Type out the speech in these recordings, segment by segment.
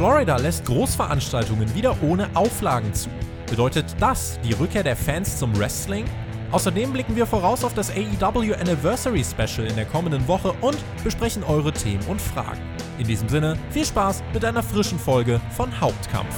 Florida lässt Großveranstaltungen wieder ohne Auflagen zu. Bedeutet das die Rückkehr der Fans zum Wrestling? Außerdem blicken wir voraus auf das AEW Anniversary Special in der kommenden Woche und besprechen eure Themen und Fragen. In diesem Sinne, viel Spaß mit einer frischen Folge von Hauptkampf.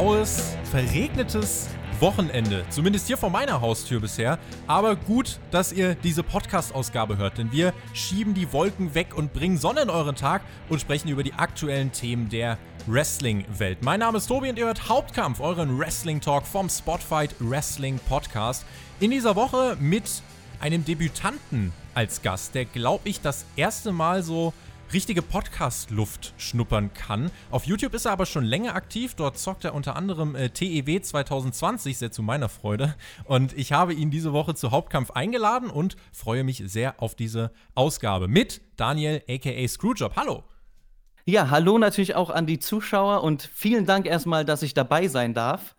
Graues, verregnetes Wochenende. Zumindest hier vor meiner Haustür bisher. Aber gut, dass ihr diese Podcast-Ausgabe hört, denn wir schieben die Wolken weg und bringen Sonne in euren Tag und sprechen über die aktuellen Themen der Wrestling-Welt. Mein Name ist Tobi und ihr hört Hauptkampf, euren Wrestling-Talk vom Spotfight Wrestling Podcast. In dieser Woche mit einem Debütanten als Gast, der, glaube ich, das erste Mal so richtige Podcast-Luft schnuppern kann. Auf YouTube ist er aber schon länger aktiv. Dort zockt er unter anderem äh, TEW 2020, sehr zu meiner Freude. Und ich habe ihn diese Woche zu Hauptkampf eingeladen und freue mich sehr auf diese Ausgabe mit Daniel aka Screwjob. Hallo! Ja, hallo natürlich auch an die Zuschauer und vielen Dank erstmal, dass ich dabei sein darf.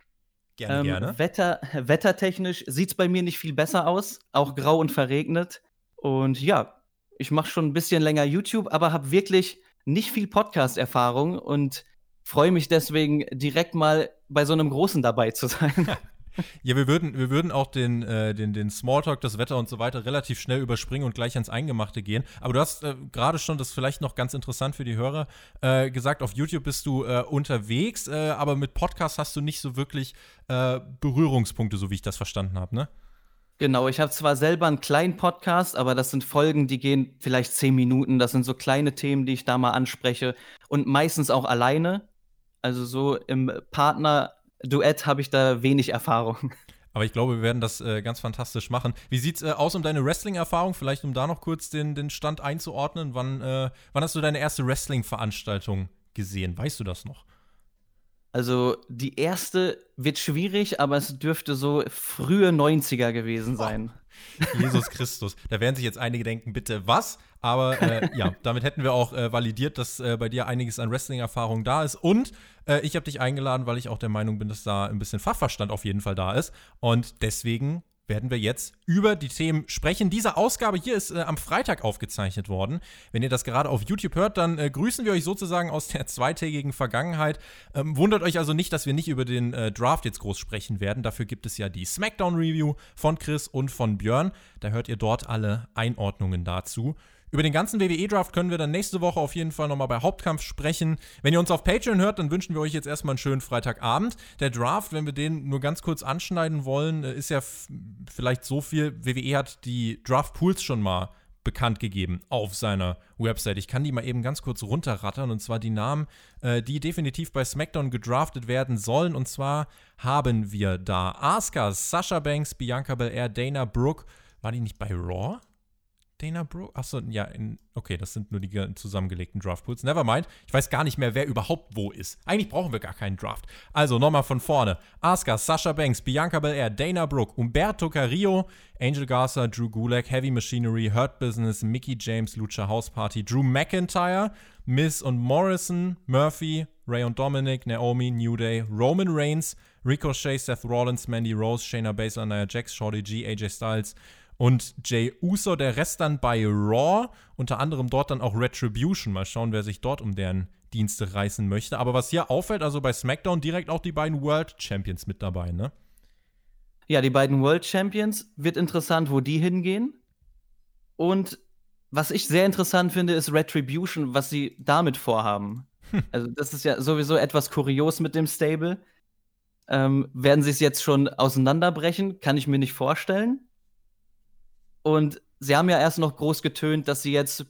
Gerne, ähm, gerne. Wetter, wettertechnisch sieht es bei mir nicht viel besser aus, auch grau und verregnet. Und ja, ich mache schon ein bisschen länger YouTube, aber habe wirklich nicht viel Podcast-Erfahrung und freue mich deswegen direkt mal bei so einem Großen dabei zu sein. Ja, wir würden, wir würden auch den, äh, den, den Smalltalk, das Wetter und so weiter relativ schnell überspringen und gleich ans Eingemachte gehen. Aber du hast äh, gerade schon, das ist vielleicht noch ganz interessant für die Hörer, äh, gesagt, auf YouTube bist du äh, unterwegs, äh, aber mit Podcast hast du nicht so wirklich äh, Berührungspunkte, so wie ich das verstanden habe, ne? Genau, ich habe zwar selber einen kleinen Podcast, aber das sind Folgen, die gehen vielleicht zehn Minuten. Das sind so kleine Themen, die ich da mal anspreche und meistens auch alleine. Also so im Partner-Duett habe ich da wenig Erfahrung. Aber ich glaube, wir werden das äh, ganz fantastisch machen. Wie sieht's äh, aus um deine Wrestling-Erfahrung? Vielleicht um da noch kurz den, den Stand einzuordnen. Wann, äh, wann hast du deine erste Wrestling-Veranstaltung gesehen? Weißt du das noch? Also die erste wird schwierig, aber es dürfte so frühe 90er gewesen sein. Oh, Jesus Christus. Da werden sich jetzt einige denken, bitte was? Aber äh, ja, damit hätten wir auch äh, validiert, dass äh, bei dir einiges an Wrestling-Erfahrung da ist. Und äh, ich habe dich eingeladen, weil ich auch der Meinung bin, dass da ein bisschen Fachverstand auf jeden Fall da ist. Und deswegen werden wir jetzt über die Themen sprechen. Diese Ausgabe hier ist äh, am Freitag aufgezeichnet worden. Wenn ihr das gerade auf YouTube hört, dann äh, grüßen wir euch sozusagen aus der zweitägigen Vergangenheit. Ähm, wundert euch also nicht, dass wir nicht über den äh, Draft jetzt groß sprechen werden. Dafür gibt es ja die SmackDown-Review von Chris und von Björn. Da hört ihr dort alle Einordnungen dazu. Über den ganzen WWE-Draft können wir dann nächste Woche auf jeden Fall nochmal bei Hauptkampf sprechen. Wenn ihr uns auf Patreon hört, dann wünschen wir euch jetzt erstmal einen schönen Freitagabend. Der Draft, wenn wir den nur ganz kurz anschneiden wollen, äh, ist ja vielleicht so viel. WWE hat die Draft-Pools schon mal bekannt gegeben auf seiner Website. Ich kann die mal eben ganz kurz runterrattern und zwar die Namen, äh, die definitiv bei SmackDown gedraftet werden sollen. Und zwar haben wir da Asuka, Sasha Banks, Bianca Belair, Dana Brooke. War die nicht bei Raw? Dana Brooke? Achso, ja, in, okay, das sind nur die zusammengelegten Draftpools. Nevermind. Ich weiß gar nicht mehr, wer überhaupt wo ist. Eigentlich brauchen wir gar keinen Draft. Also nochmal von vorne. Asuka, Sasha Banks, Bianca Belair, Dana Brooke, Umberto Carrillo, Angel Garza, Drew Gulak, Heavy Machinery, Hurt Business, Mickey James, Lucha House Party, Drew McIntyre, Miss und Morrison, Murphy, Ray und Dominic, Naomi, New Day, Roman Reigns, Ricochet, Seth Rollins, Mandy Rose, Shayna Baszler, Nia Jax, Shorty G, AJ Styles, und Jay Uso, der Rest dann bei Raw, unter anderem dort dann auch Retribution. Mal schauen, wer sich dort um deren Dienste reißen möchte. Aber was hier auffällt, also bei SmackDown direkt auch die beiden World Champions mit dabei, ne? Ja, die beiden World Champions. Wird interessant, wo die hingehen. Und was ich sehr interessant finde, ist Retribution, was sie damit vorhaben. Hm. Also, das ist ja sowieso etwas kurios mit dem Stable. Ähm, werden sie es jetzt schon auseinanderbrechen? Kann ich mir nicht vorstellen. Und sie haben ja erst noch groß getönt, dass sie jetzt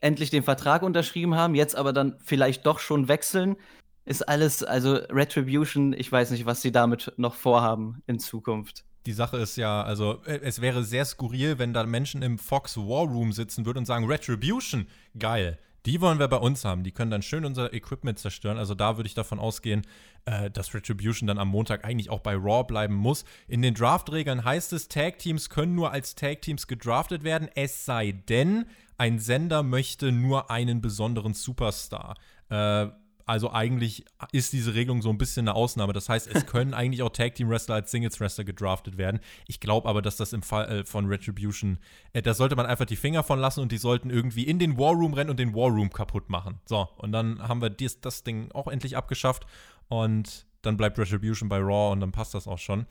endlich den Vertrag unterschrieben haben, jetzt aber dann vielleicht doch schon wechseln. Ist alles, also Retribution, ich weiß nicht, was sie damit noch vorhaben in Zukunft. Die Sache ist ja, also äh, es wäre sehr skurril, wenn da Menschen im Fox War Room sitzen würden und sagen, Retribution, geil. Die wollen wir bei uns haben. Die können dann schön unser Equipment zerstören. Also da würde ich davon ausgehen, äh, dass Retribution dann am Montag eigentlich auch bei Raw bleiben muss. In den Draft-Regeln heißt es, Tag-Teams können nur als Tag-Teams gedraftet werden, es sei denn, ein Sender möchte nur einen besonderen Superstar. Äh, also eigentlich ist diese Regelung so ein bisschen eine Ausnahme. Das heißt, es können eigentlich auch Tag Team Wrestler als Singles Wrestler gedraftet werden. Ich glaube aber, dass das im Fall äh, von Retribution, äh, da sollte man einfach die Finger von lassen und die sollten irgendwie in den War Room rennen und den War Room kaputt machen. So, und dann haben wir dies, das Ding auch endlich abgeschafft und dann bleibt Retribution bei Raw und dann passt das auch schon.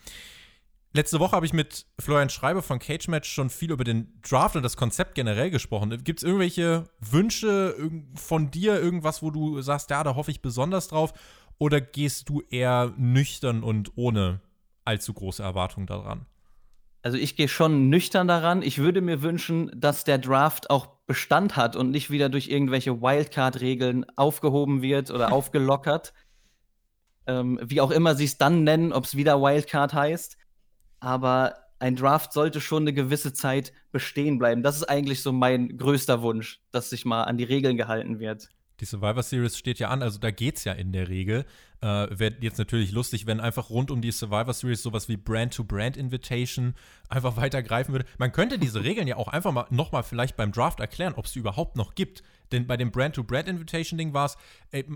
Letzte Woche habe ich mit Florian Schreiber von Cage Match schon viel über den Draft und das Konzept generell gesprochen. Gibt es irgendwelche Wünsche von dir, irgendwas, wo du sagst, ja, da hoffe ich besonders drauf? Oder gehst du eher nüchtern und ohne allzu große Erwartungen daran? Also ich gehe schon nüchtern daran. Ich würde mir wünschen, dass der Draft auch Bestand hat und nicht wieder durch irgendwelche Wildcard-Regeln aufgehoben wird oder aufgelockert. Ähm, wie auch immer sie es dann nennen, ob es wieder Wildcard heißt aber ein Draft sollte schon eine gewisse Zeit bestehen bleiben. Das ist eigentlich so mein größter Wunsch, dass sich mal an die Regeln gehalten wird. Die Survivor Series steht ja an, also da geht es ja in der Regel. Äh, Wäre jetzt natürlich lustig, wenn einfach rund um die Survivor Series sowas wie Brand-to-Brand-Invitation einfach weitergreifen würde. Man könnte diese Regeln ja auch einfach mal nochmal vielleicht beim Draft erklären, ob es überhaupt noch gibt. Denn bei dem Brand-to-Brand-Invitation-Ding war es,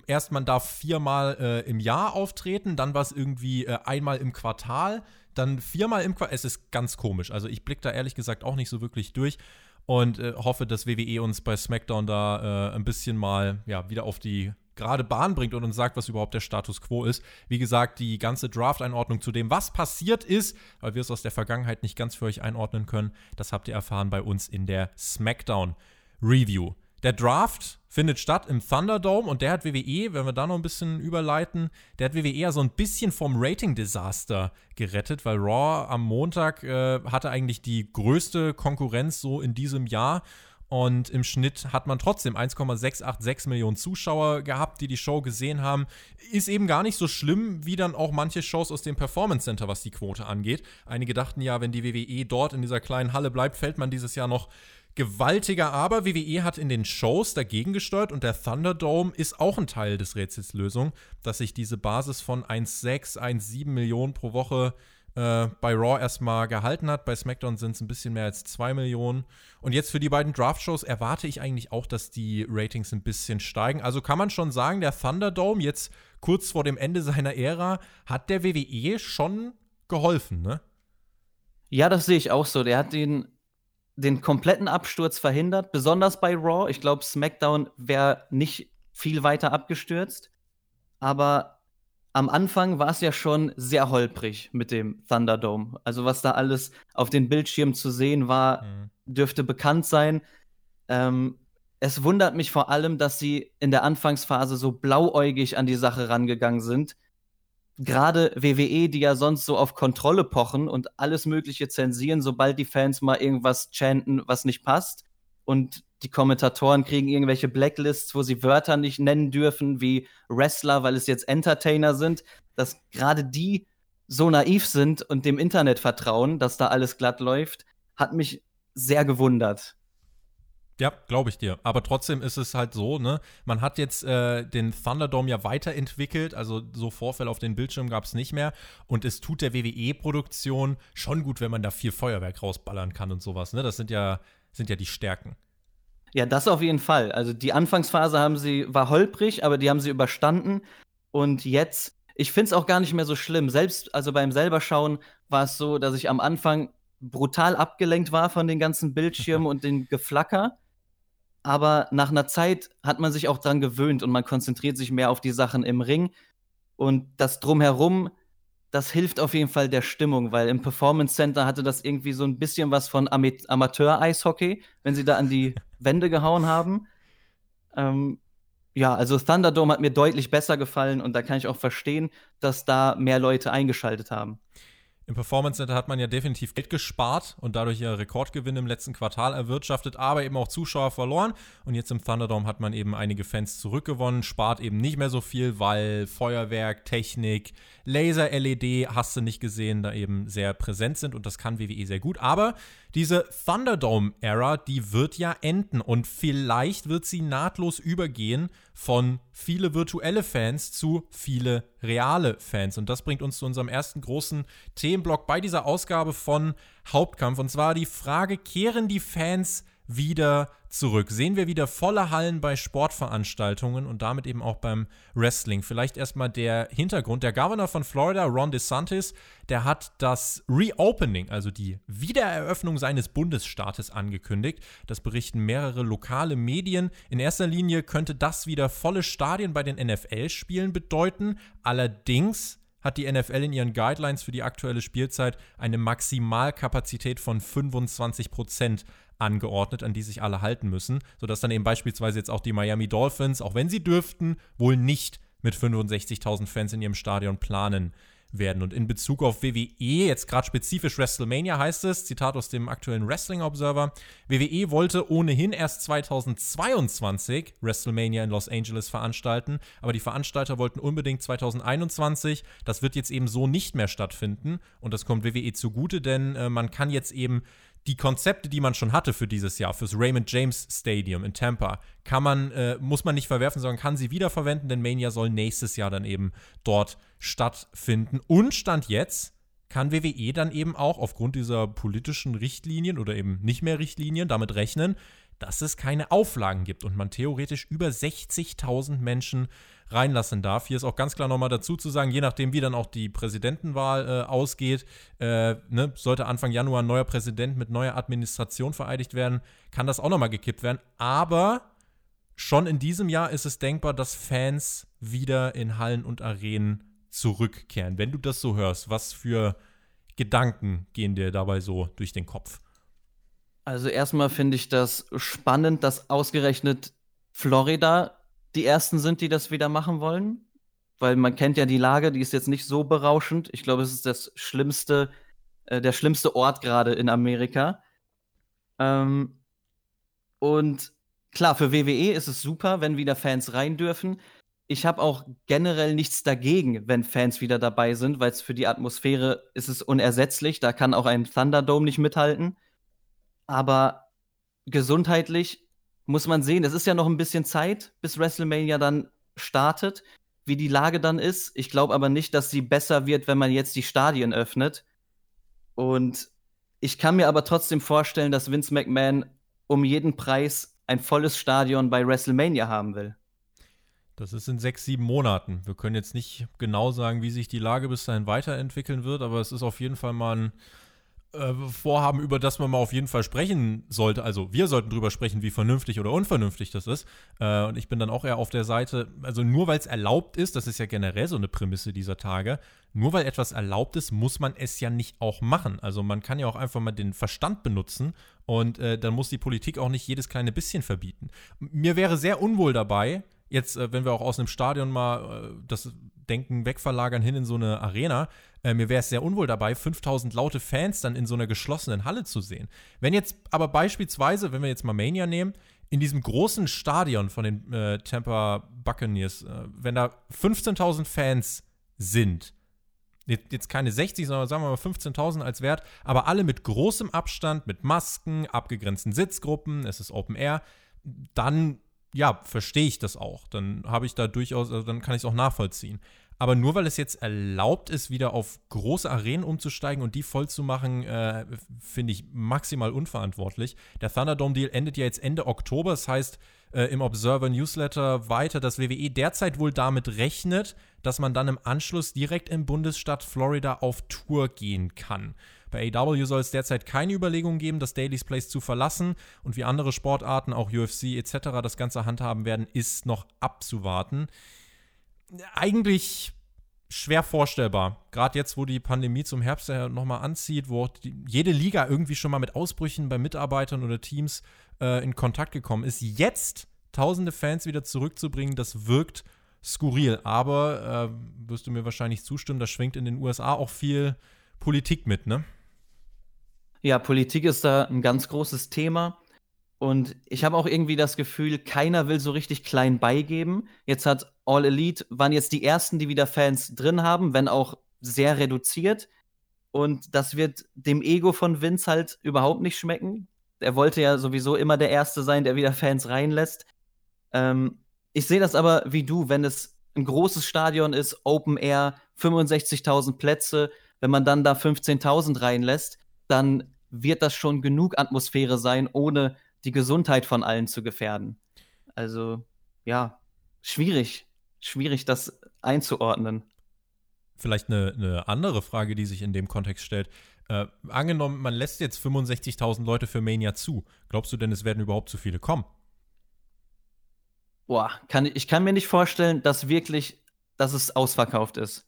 erst man darf viermal äh, im Jahr auftreten, dann war es irgendwie äh, einmal im Quartal, dann viermal im Quartal. Es ist ganz komisch. Also ich blicke da ehrlich gesagt auch nicht so wirklich durch und äh, hoffe, dass WWE uns bei SmackDown da äh, ein bisschen mal ja, wieder auf die gerade Bahn bringt und uns sagt, was überhaupt der Status quo ist. Wie gesagt, die ganze Draft-Einordnung zu dem, was passiert ist, weil wir es aus der Vergangenheit nicht ganz für euch einordnen können, das habt ihr erfahren bei uns in der SmackDown Review. Der Draft findet statt im Thunderdome und der hat WWE, wenn wir da noch ein bisschen überleiten, der hat WWE ja so ein bisschen vom Rating-Desaster gerettet, weil Raw am Montag äh, hatte eigentlich die größte Konkurrenz so in diesem Jahr und im Schnitt hat man trotzdem 1,686 Millionen Zuschauer gehabt, die die Show gesehen haben. Ist eben gar nicht so schlimm, wie dann auch manche Shows aus dem Performance Center, was die Quote angeht. Einige dachten ja, wenn die WWE dort in dieser kleinen Halle bleibt, fällt man dieses Jahr noch gewaltiger Aber. WWE hat in den Shows dagegen gesteuert und der Thunderdome ist auch ein Teil des Rätsels Lösung, dass sich diese Basis von 1,6, 1,7 Millionen pro Woche äh, bei Raw erstmal gehalten hat. Bei SmackDown sind es ein bisschen mehr als 2 Millionen. Und jetzt für die beiden Draft-Shows erwarte ich eigentlich auch, dass die Ratings ein bisschen steigen. Also kann man schon sagen, der Thunderdome jetzt kurz vor dem Ende seiner Ära hat der WWE schon geholfen, ne? Ja, das sehe ich auch so. Der hat den den kompletten Absturz verhindert, besonders bei Raw. Ich glaube, SmackDown wäre nicht viel weiter abgestürzt. Aber am Anfang war es ja schon sehr holprig mit dem Thunderdome. Also was da alles auf den Bildschirmen zu sehen war, mhm. dürfte bekannt sein. Ähm, es wundert mich vor allem, dass sie in der Anfangsphase so blauäugig an die Sache rangegangen sind gerade WWE, die ja sonst so auf Kontrolle pochen und alles Mögliche zensieren, sobald die Fans mal irgendwas chanten, was nicht passt. Und die Kommentatoren kriegen irgendwelche Blacklists, wo sie Wörter nicht nennen dürfen, wie Wrestler, weil es jetzt Entertainer sind, dass gerade die so naiv sind und dem Internet vertrauen, dass da alles glatt läuft, hat mich sehr gewundert. Ja, glaube ich dir. Aber trotzdem ist es halt so, ne? Man hat jetzt äh, den Thunderdome ja weiterentwickelt, also so Vorfälle auf den Bildschirmen gab es nicht mehr. Und es tut der WWE-Produktion schon gut, wenn man da viel Feuerwerk rausballern kann und sowas, ne? Das sind ja, sind ja die Stärken. Ja, das auf jeden Fall. Also die Anfangsphase haben sie, war holprig, aber die haben sie überstanden. Und jetzt, ich finde es auch gar nicht mehr so schlimm. Selbst, also beim selber schauen war es so, dass ich am Anfang brutal abgelenkt war von den ganzen Bildschirmen und den Geflacker aber nach einer Zeit hat man sich auch dran gewöhnt und man konzentriert sich mehr auf die Sachen im Ring. Und das drumherum, das hilft auf jeden Fall der Stimmung, weil im Performance Center hatte das irgendwie so ein bisschen was von Am Amateur-Eishockey, wenn sie da an die Wände gehauen haben. Ähm, ja, also Thunderdome hat mir deutlich besser gefallen und da kann ich auch verstehen, dass da mehr Leute eingeschaltet haben. Im Performance Center hat man ja definitiv Geld gespart und dadurch ja Rekordgewinne im letzten Quartal erwirtschaftet, aber eben auch Zuschauer verloren. Und jetzt im Thunderdome hat man eben einige Fans zurückgewonnen, spart eben nicht mehr so viel, weil Feuerwerk, Technik, Laser, LED, hast du nicht gesehen, da eben sehr präsent sind und das kann WWE sehr gut. Aber diese Thunderdome-Ära, die wird ja enden und vielleicht wird sie nahtlos übergehen von viele virtuelle Fans zu viele reale Fans. Und das bringt uns zu unserem ersten großen Themenblock bei dieser Ausgabe von Hauptkampf. Und zwar die Frage, kehren die Fans wieder zurück? Sehen wir wieder volle Hallen bei Sportveranstaltungen und damit eben auch beim Wrestling? Vielleicht erstmal der Hintergrund. Der Governor von Florida, Ron DeSantis, der hat das Reopening, also die Wiedereröffnung seines Bundesstaates angekündigt. Das berichten mehrere lokale Medien. In erster Linie könnte das wieder volle Stadien bei den NFL-Spielen bedeuten. Allerdings hat die NFL in ihren Guidelines für die aktuelle Spielzeit eine Maximalkapazität von 25 Prozent angeordnet, an die sich alle halten müssen, sodass dann eben beispielsweise jetzt auch die Miami Dolphins, auch wenn sie dürften, wohl nicht mit 65.000 Fans in ihrem Stadion planen werden. Und in Bezug auf WWE, jetzt gerade spezifisch WrestleMania heißt es, Zitat aus dem aktuellen Wrestling Observer, WWE wollte ohnehin erst 2022 WrestleMania in Los Angeles veranstalten, aber die Veranstalter wollten unbedingt 2021. Das wird jetzt eben so nicht mehr stattfinden und das kommt WWE zugute, denn äh, man kann jetzt eben die Konzepte, die man schon hatte für dieses Jahr, fürs Raymond James Stadium in Tampa, kann man, äh, muss man nicht verwerfen, sondern kann sie wiederverwenden, denn Mania soll nächstes Jahr dann eben dort stattfinden. Und Stand jetzt kann WWE dann eben auch aufgrund dieser politischen Richtlinien oder eben nicht mehr Richtlinien damit rechnen, dass es keine Auflagen gibt und man theoretisch über 60.000 Menschen reinlassen darf. Hier ist auch ganz klar nochmal dazu zu sagen, je nachdem, wie dann auch die Präsidentenwahl äh, ausgeht, äh, ne, sollte Anfang Januar ein neuer Präsident mit neuer Administration vereidigt werden, kann das auch nochmal gekippt werden. Aber schon in diesem Jahr ist es denkbar, dass Fans wieder in Hallen und Arenen zurückkehren. Wenn du das so hörst, was für Gedanken gehen dir dabei so durch den Kopf? Also erstmal finde ich das spannend, dass ausgerechnet Florida die ersten sind, die das wieder machen wollen. Weil man kennt ja die Lage, die ist jetzt nicht so berauschend. Ich glaube, es ist das schlimmste, äh, der schlimmste Ort gerade in Amerika. Ähm, und klar, für WWE ist es super, wenn wieder Fans rein dürfen. Ich habe auch generell nichts dagegen, wenn Fans wieder dabei sind, weil es für die Atmosphäre ist es unersetzlich. Da kann auch ein Thunderdome nicht mithalten. Aber gesundheitlich muss man sehen. Es ist ja noch ein bisschen Zeit, bis WrestleMania dann startet, wie die Lage dann ist. Ich glaube aber nicht, dass sie besser wird, wenn man jetzt die Stadien öffnet. Und ich kann mir aber trotzdem vorstellen, dass Vince McMahon um jeden Preis ein volles Stadion bei WrestleMania haben will. Das ist in sechs, sieben Monaten. Wir können jetzt nicht genau sagen, wie sich die Lage bis dahin weiterentwickeln wird, aber es ist auf jeden Fall mal ein äh, Vorhaben, über das man mal auf jeden Fall sprechen sollte. Also wir sollten drüber sprechen, wie vernünftig oder unvernünftig das ist. Äh, und ich bin dann auch eher auf der Seite, also nur weil es erlaubt ist, das ist ja generell so eine Prämisse dieser Tage, nur weil etwas erlaubt ist, muss man es ja nicht auch machen. Also man kann ja auch einfach mal den Verstand benutzen und äh, dann muss die Politik auch nicht jedes kleine bisschen verbieten. Mir wäre sehr unwohl dabei, jetzt, äh, wenn wir auch aus einem Stadion mal äh, das Denken wegverlagern hin in so eine Arena, äh, mir wäre es sehr unwohl dabei, 5000 laute Fans dann in so einer geschlossenen Halle zu sehen. Wenn jetzt aber beispielsweise, wenn wir jetzt mal Mania nehmen, in diesem großen Stadion von den äh, Tampa Buccaneers, äh, wenn da 15.000 Fans sind, jetzt keine 60, sondern sagen wir mal 15.000 als Wert, aber alle mit großem Abstand, mit Masken, abgegrenzten Sitzgruppen, es ist Open Air, dann ja, verstehe ich das auch. Dann habe ich da durchaus, also dann kann ich es auch nachvollziehen. Aber nur weil es jetzt erlaubt ist, wieder auf große Arenen umzusteigen und die voll zu machen, äh, finde ich maximal unverantwortlich. Der Thunderdome-Deal endet ja jetzt Ende Oktober. Das heißt, äh, im Observer Newsletter weiter, dass WWE derzeit wohl damit rechnet, dass man dann im Anschluss direkt im Bundesstaat Florida auf Tour gehen kann. Bei AW soll es derzeit keine Überlegung geben, das Daily's Place zu verlassen und wie andere Sportarten, auch UFC etc., das Ganze handhaben werden, ist noch abzuwarten eigentlich schwer vorstellbar. Gerade jetzt, wo die Pandemie zum Herbst ja nochmal anzieht, wo die, jede Liga irgendwie schon mal mit Ausbrüchen bei Mitarbeitern oder Teams äh, in Kontakt gekommen ist. Jetzt tausende Fans wieder zurückzubringen, das wirkt skurril. Aber äh, wirst du mir wahrscheinlich zustimmen, da schwingt in den USA auch viel Politik mit, ne? Ja, Politik ist da ein ganz großes Thema. Und ich habe auch irgendwie das Gefühl, keiner will so richtig klein beigeben. Jetzt hat All Elite, waren jetzt die ersten, die wieder Fans drin haben, wenn auch sehr reduziert. Und das wird dem Ego von Vince halt überhaupt nicht schmecken. Er wollte ja sowieso immer der Erste sein, der wieder Fans reinlässt. Ähm, ich sehe das aber wie du, wenn es ein großes Stadion ist, Open Air, 65.000 Plätze, wenn man dann da 15.000 reinlässt, dann wird das schon genug Atmosphäre sein, ohne die Gesundheit von allen zu gefährden. Also, ja, schwierig. Schwierig, das einzuordnen. Vielleicht eine, eine andere Frage, die sich in dem Kontext stellt. Äh, angenommen, man lässt jetzt 65.000 Leute für Mania zu. Glaubst du denn, es werden überhaupt zu viele kommen? Boah, kann, ich kann mir nicht vorstellen, dass wirklich, dass es ausverkauft ist.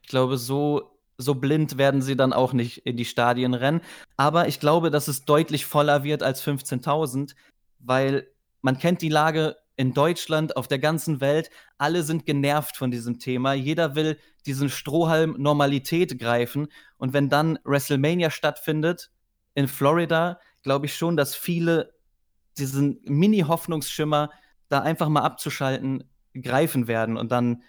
Ich glaube, so, so blind werden sie dann auch nicht in die Stadien rennen. Aber ich glaube, dass es deutlich voller wird als 15.000, weil man kennt die Lage in Deutschland, auf der ganzen Welt. Alle sind genervt von diesem Thema. Jeder will diesen Strohhalm Normalität greifen. Und wenn dann WrestleMania stattfindet in Florida, glaube ich schon, dass viele diesen Mini-Hoffnungsschimmer da einfach mal abzuschalten, greifen werden und dann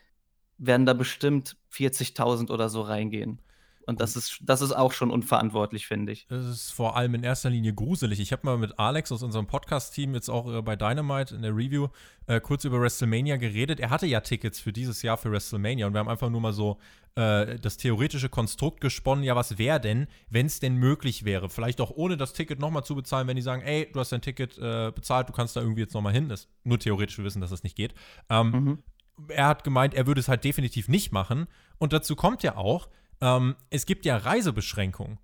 werden da bestimmt 40.000 oder so reingehen. Und das ist, das ist auch schon unverantwortlich, finde ich. Es ist vor allem in erster Linie gruselig. Ich habe mal mit Alex aus unserem Podcast-Team jetzt auch äh, bei Dynamite in der Review äh, kurz über WrestleMania geredet. Er hatte ja Tickets für dieses Jahr für WrestleMania und wir haben einfach nur mal so äh, das theoretische Konstrukt gesponnen. Ja, was wäre denn, wenn es denn möglich wäre? Vielleicht auch ohne das Ticket nochmal zu bezahlen, wenn die sagen, ey, du hast dein Ticket äh, bezahlt, du kannst da irgendwie jetzt nochmal hin. Das ist nur theoretisch, wir wissen, dass das nicht geht. Ähm, mhm. Er hat gemeint, er würde es halt definitiv nicht machen. Und dazu kommt ja auch, ähm, es gibt ja Reisebeschränkungen.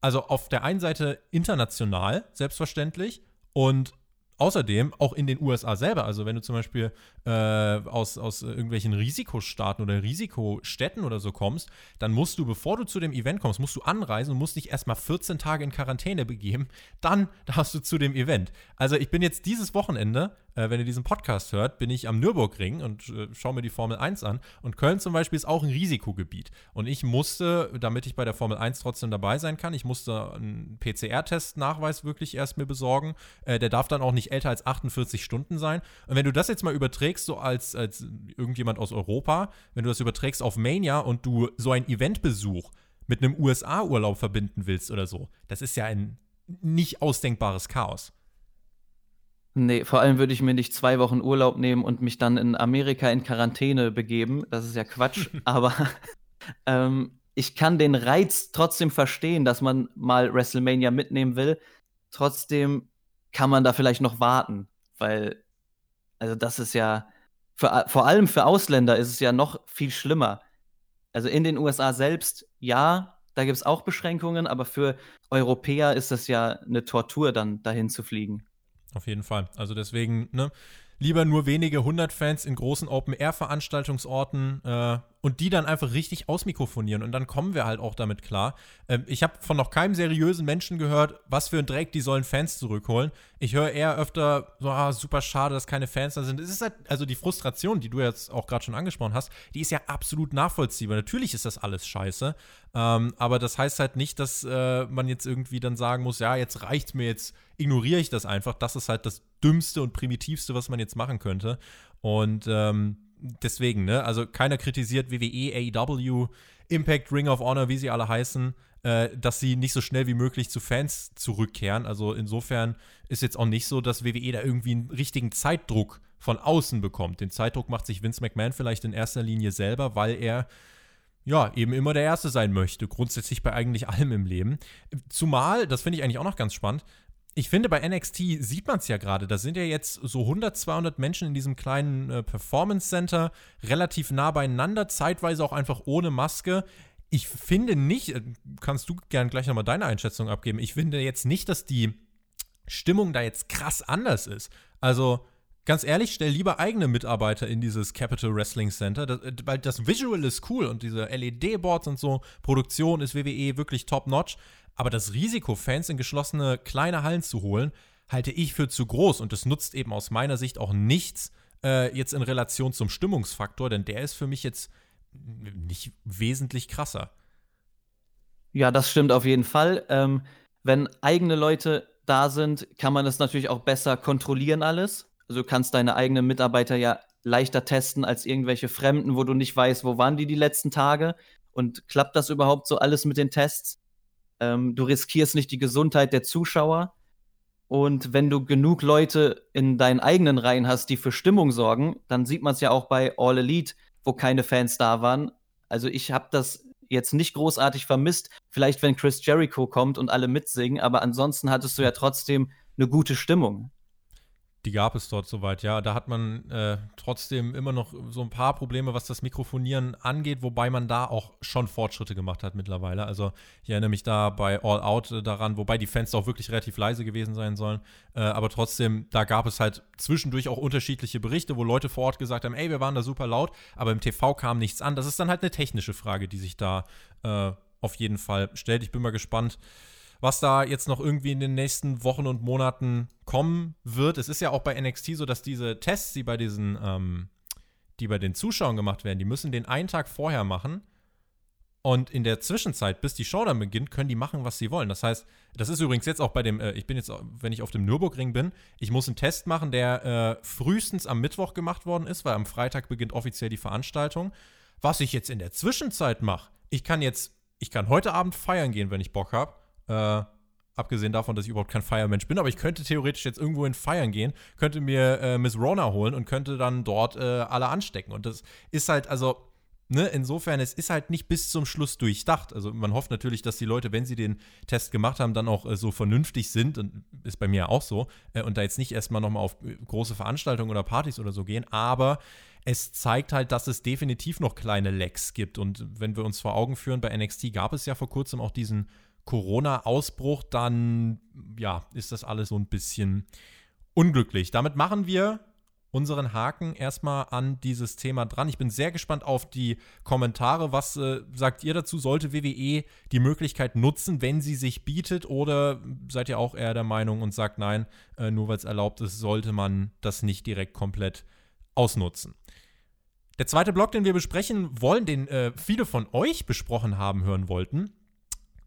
Also auf der einen Seite international, selbstverständlich, und außerdem auch in den USA selber. Also wenn du zum Beispiel äh, aus, aus irgendwelchen Risikostaaten oder Risikostädten oder so kommst, dann musst du, bevor du zu dem Event kommst, musst du anreisen und musst dich erstmal 14 Tage in Quarantäne begeben. Dann darfst du zu dem Event. Also ich bin jetzt dieses Wochenende äh, wenn ihr diesen Podcast hört, bin ich am Nürburgring und äh, schaue mir die Formel 1 an. Und Köln zum Beispiel ist auch ein Risikogebiet. Und ich musste, damit ich bei der Formel 1 trotzdem dabei sein kann, ich musste einen PCR-Test-Nachweis wirklich erst mir besorgen. Äh, der darf dann auch nicht älter als 48 Stunden sein. Und wenn du das jetzt mal überträgst, so als, als irgendjemand aus Europa, wenn du das überträgst auf Mania und du so einen Eventbesuch mit einem USA-Urlaub verbinden willst oder so, das ist ja ein nicht ausdenkbares Chaos. Nee, vor allem würde ich mir nicht zwei Wochen Urlaub nehmen und mich dann in Amerika in Quarantäne begeben. Das ist ja Quatsch. Aber ähm, ich kann den Reiz trotzdem verstehen, dass man mal WrestleMania mitnehmen will. Trotzdem kann man da vielleicht noch warten, weil, also das ist ja, für, vor allem für Ausländer ist es ja noch viel schlimmer. Also in den USA selbst, ja, da gibt es auch Beschränkungen, aber für Europäer ist das ja eine Tortur, dann dahin zu fliegen. Auf jeden Fall. Also deswegen, ne, lieber nur wenige hundert Fans in großen Open-Air-Veranstaltungsorten äh, und die dann einfach richtig ausmikrofonieren und dann kommen wir halt auch damit klar. Ähm, ich habe von noch keinem seriösen Menschen gehört, was für ein Dreck, die sollen Fans zurückholen. Ich höre eher öfter so, ah, super schade, dass keine Fans da sind. Es ist halt, also die Frustration, die du jetzt auch gerade schon angesprochen hast, die ist ja absolut nachvollziehbar. Natürlich ist das alles scheiße, ähm, aber das heißt halt nicht, dass äh, man jetzt irgendwie dann sagen muss, ja, jetzt reicht's mir, jetzt ignoriere ich das einfach. Das ist halt das Dümmste und Primitivste, was man jetzt machen könnte. Und ähm, deswegen, ne, also keiner kritisiert WWE, AEW, Impact, Ring of Honor, wie sie alle heißen, äh, dass sie nicht so schnell wie möglich zu Fans zurückkehren. Also insofern ist jetzt auch nicht so, dass WWE da irgendwie einen richtigen Zeitdruck von außen bekommt. Den Zeitdruck macht sich Vince McMahon vielleicht in erster Linie selber, weil er ja, eben immer der Erste sein möchte, grundsätzlich bei eigentlich allem im Leben. Zumal, das finde ich eigentlich auch noch ganz spannend, ich finde, bei NXT sieht man es ja gerade. Da sind ja jetzt so 100, 200 Menschen in diesem kleinen äh, Performance Center, relativ nah beieinander, zeitweise auch einfach ohne Maske. Ich finde nicht, äh, kannst du gern gleich nochmal deine Einschätzung abgeben. Ich finde jetzt nicht, dass die Stimmung da jetzt krass anders ist. Also, ganz ehrlich, stell lieber eigene Mitarbeiter in dieses Capital Wrestling Center, das, äh, weil das Visual ist cool und diese LED-Boards und so, Produktion ist WWE wirklich top-notch. Aber das Risiko, Fans in geschlossene kleine Hallen zu holen, halte ich für zu groß. Und das nutzt eben aus meiner Sicht auch nichts äh, jetzt in Relation zum Stimmungsfaktor, denn der ist für mich jetzt nicht wesentlich krasser. Ja, das stimmt auf jeden Fall. Ähm, wenn eigene Leute da sind, kann man das natürlich auch besser kontrollieren alles. Also du kannst deine eigenen Mitarbeiter ja leichter testen als irgendwelche Fremden, wo du nicht weißt, wo waren die die letzten Tage und klappt das überhaupt so alles mit den Tests? Ähm, du riskierst nicht die Gesundheit der Zuschauer. Und wenn du genug Leute in deinen eigenen Reihen hast, die für Stimmung sorgen, dann sieht man es ja auch bei All Elite, wo keine Fans da waren. Also ich habe das jetzt nicht großartig vermisst. Vielleicht, wenn Chris Jericho kommt und alle mitsingen, aber ansonsten hattest du ja trotzdem eine gute Stimmung. Die gab es dort soweit, ja. Da hat man äh, trotzdem immer noch so ein paar Probleme, was das Mikrofonieren angeht, wobei man da auch schon Fortschritte gemacht hat mittlerweile. Also ich erinnere mich da bei All Out äh, daran, wobei die Fans auch wirklich relativ leise gewesen sein sollen. Äh, aber trotzdem, da gab es halt zwischendurch auch unterschiedliche Berichte, wo Leute vor Ort gesagt haben, ey, wir waren da super laut, aber im TV kam nichts an. Das ist dann halt eine technische Frage, die sich da äh, auf jeden Fall stellt. Ich bin mal gespannt was da jetzt noch irgendwie in den nächsten Wochen und Monaten kommen wird. Es ist ja auch bei NXT so, dass diese Tests, die bei diesen, ähm, die bei den Zuschauern gemacht werden, die müssen den einen Tag vorher machen. Und in der Zwischenzeit, bis die Show dann beginnt, können die machen, was sie wollen. Das heißt, das ist übrigens jetzt auch bei dem, äh, ich bin jetzt, wenn ich auf dem Nürburgring bin, ich muss einen Test machen, der äh, frühestens am Mittwoch gemacht worden ist, weil am Freitag beginnt offiziell die Veranstaltung. Was ich jetzt in der Zwischenzeit mache, ich kann jetzt, ich kann heute Abend feiern gehen, wenn ich Bock habe. Äh, abgesehen davon, dass ich überhaupt kein Feiermensch bin, aber ich könnte theoretisch jetzt irgendwo in Feiern gehen, könnte mir äh, Miss Rona holen und könnte dann dort äh, alle anstecken. Und das ist halt, also, ne, insofern, es ist halt nicht bis zum Schluss durchdacht. Also man hofft natürlich, dass die Leute, wenn sie den Test gemacht haben, dann auch äh, so vernünftig sind, und ist bei mir auch so, äh, und da jetzt nicht erstmal nochmal auf äh, große Veranstaltungen oder Partys oder so gehen, aber es zeigt halt, dass es definitiv noch kleine Lecks gibt. Und wenn wir uns vor Augen führen, bei NXT gab es ja vor kurzem auch diesen Corona-Ausbruch, dann ja, ist das alles so ein bisschen unglücklich. Damit machen wir unseren Haken erstmal an dieses Thema dran. Ich bin sehr gespannt auf die Kommentare. Was äh, sagt ihr dazu? Sollte WWE die Möglichkeit nutzen, wenn sie sich bietet? Oder seid ihr auch eher der Meinung und sagt, nein, äh, nur weil es erlaubt ist, sollte man das nicht direkt komplett ausnutzen? Der zweite Block, den wir besprechen wollen, den äh, viele von euch besprochen haben hören wollten,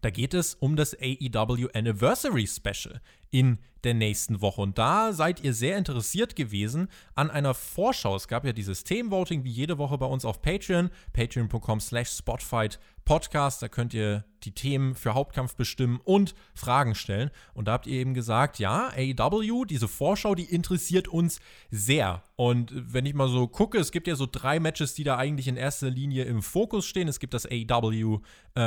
da geht es um das AEW Anniversary Special in der nächsten Woche. Und da seid ihr sehr interessiert gewesen an einer Vorschau. Es gab ja dieses Themenvoting wie jede Woche bei uns auf Patreon, patreon.com slash spotfight Podcast. Da könnt ihr die Themen für Hauptkampf bestimmen und Fragen stellen. Und da habt ihr eben gesagt, ja, AEW, diese Vorschau, die interessiert uns sehr. Und wenn ich mal so gucke, es gibt ja so drei Matches, die da eigentlich in erster Linie im Fokus stehen. Es gibt das AEW äh,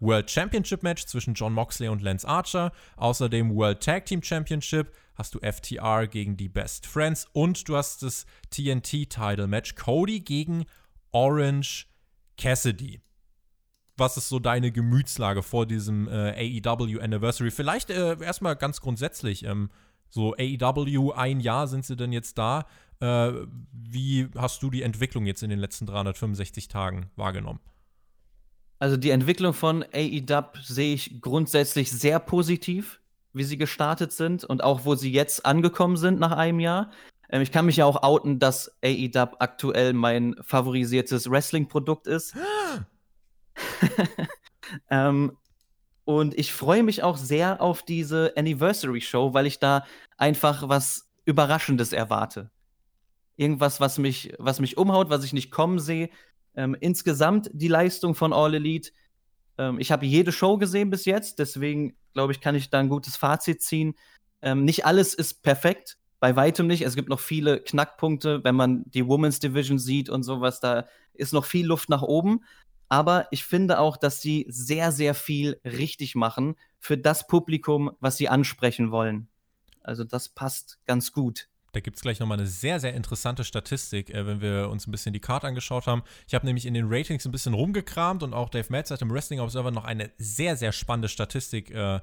World Championship Match zwischen John Moxley und Lance Archer, außerdem World Tag Team Championship hast du FTR gegen die Best Friends und du hast das TNT Title Match Cody gegen Orange Cassidy was ist so deine Gemütslage vor diesem äh, AEW Anniversary? Vielleicht äh, erstmal ganz grundsätzlich, ähm, so AEW, ein Jahr sind sie denn jetzt da. Äh, wie hast du die Entwicklung jetzt in den letzten 365 Tagen wahrgenommen? Also die Entwicklung von AEW sehe ich grundsätzlich sehr positiv, wie sie gestartet sind und auch wo sie jetzt angekommen sind nach einem Jahr. Ähm, ich kann mich ja auch outen, dass AEW aktuell mein favorisiertes Wrestling-Produkt ist. ähm, und ich freue mich auch sehr auf diese Anniversary Show, weil ich da einfach was Überraschendes erwarte. Irgendwas, was mich, was mich umhaut, was ich nicht kommen sehe. Ähm, insgesamt die Leistung von All Elite. Ähm, ich habe jede Show gesehen bis jetzt, deswegen glaube ich, kann ich da ein gutes Fazit ziehen. Ähm, nicht alles ist perfekt, bei weitem nicht. Es gibt noch viele Knackpunkte, wenn man die Women's Division sieht und sowas. Da ist noch viel Luft nach oben. Aber ich finde auch, dass sie sehr, sehr viel richtig machen für das Publikum, was sie ansprechen wollen. Also das passt ganz gut. Da gibt es gleich nochmal eine sehr, sehr interessante Statistik, äh, wenn wir uns ein bisschen die Karte angeschaut haben. Ich habe nämlich in den Ratings ein bisschen rumgekramt und auch Dave Metz hat im Wrestling Observer noch eine sehr, sehr spannende Statistik äh,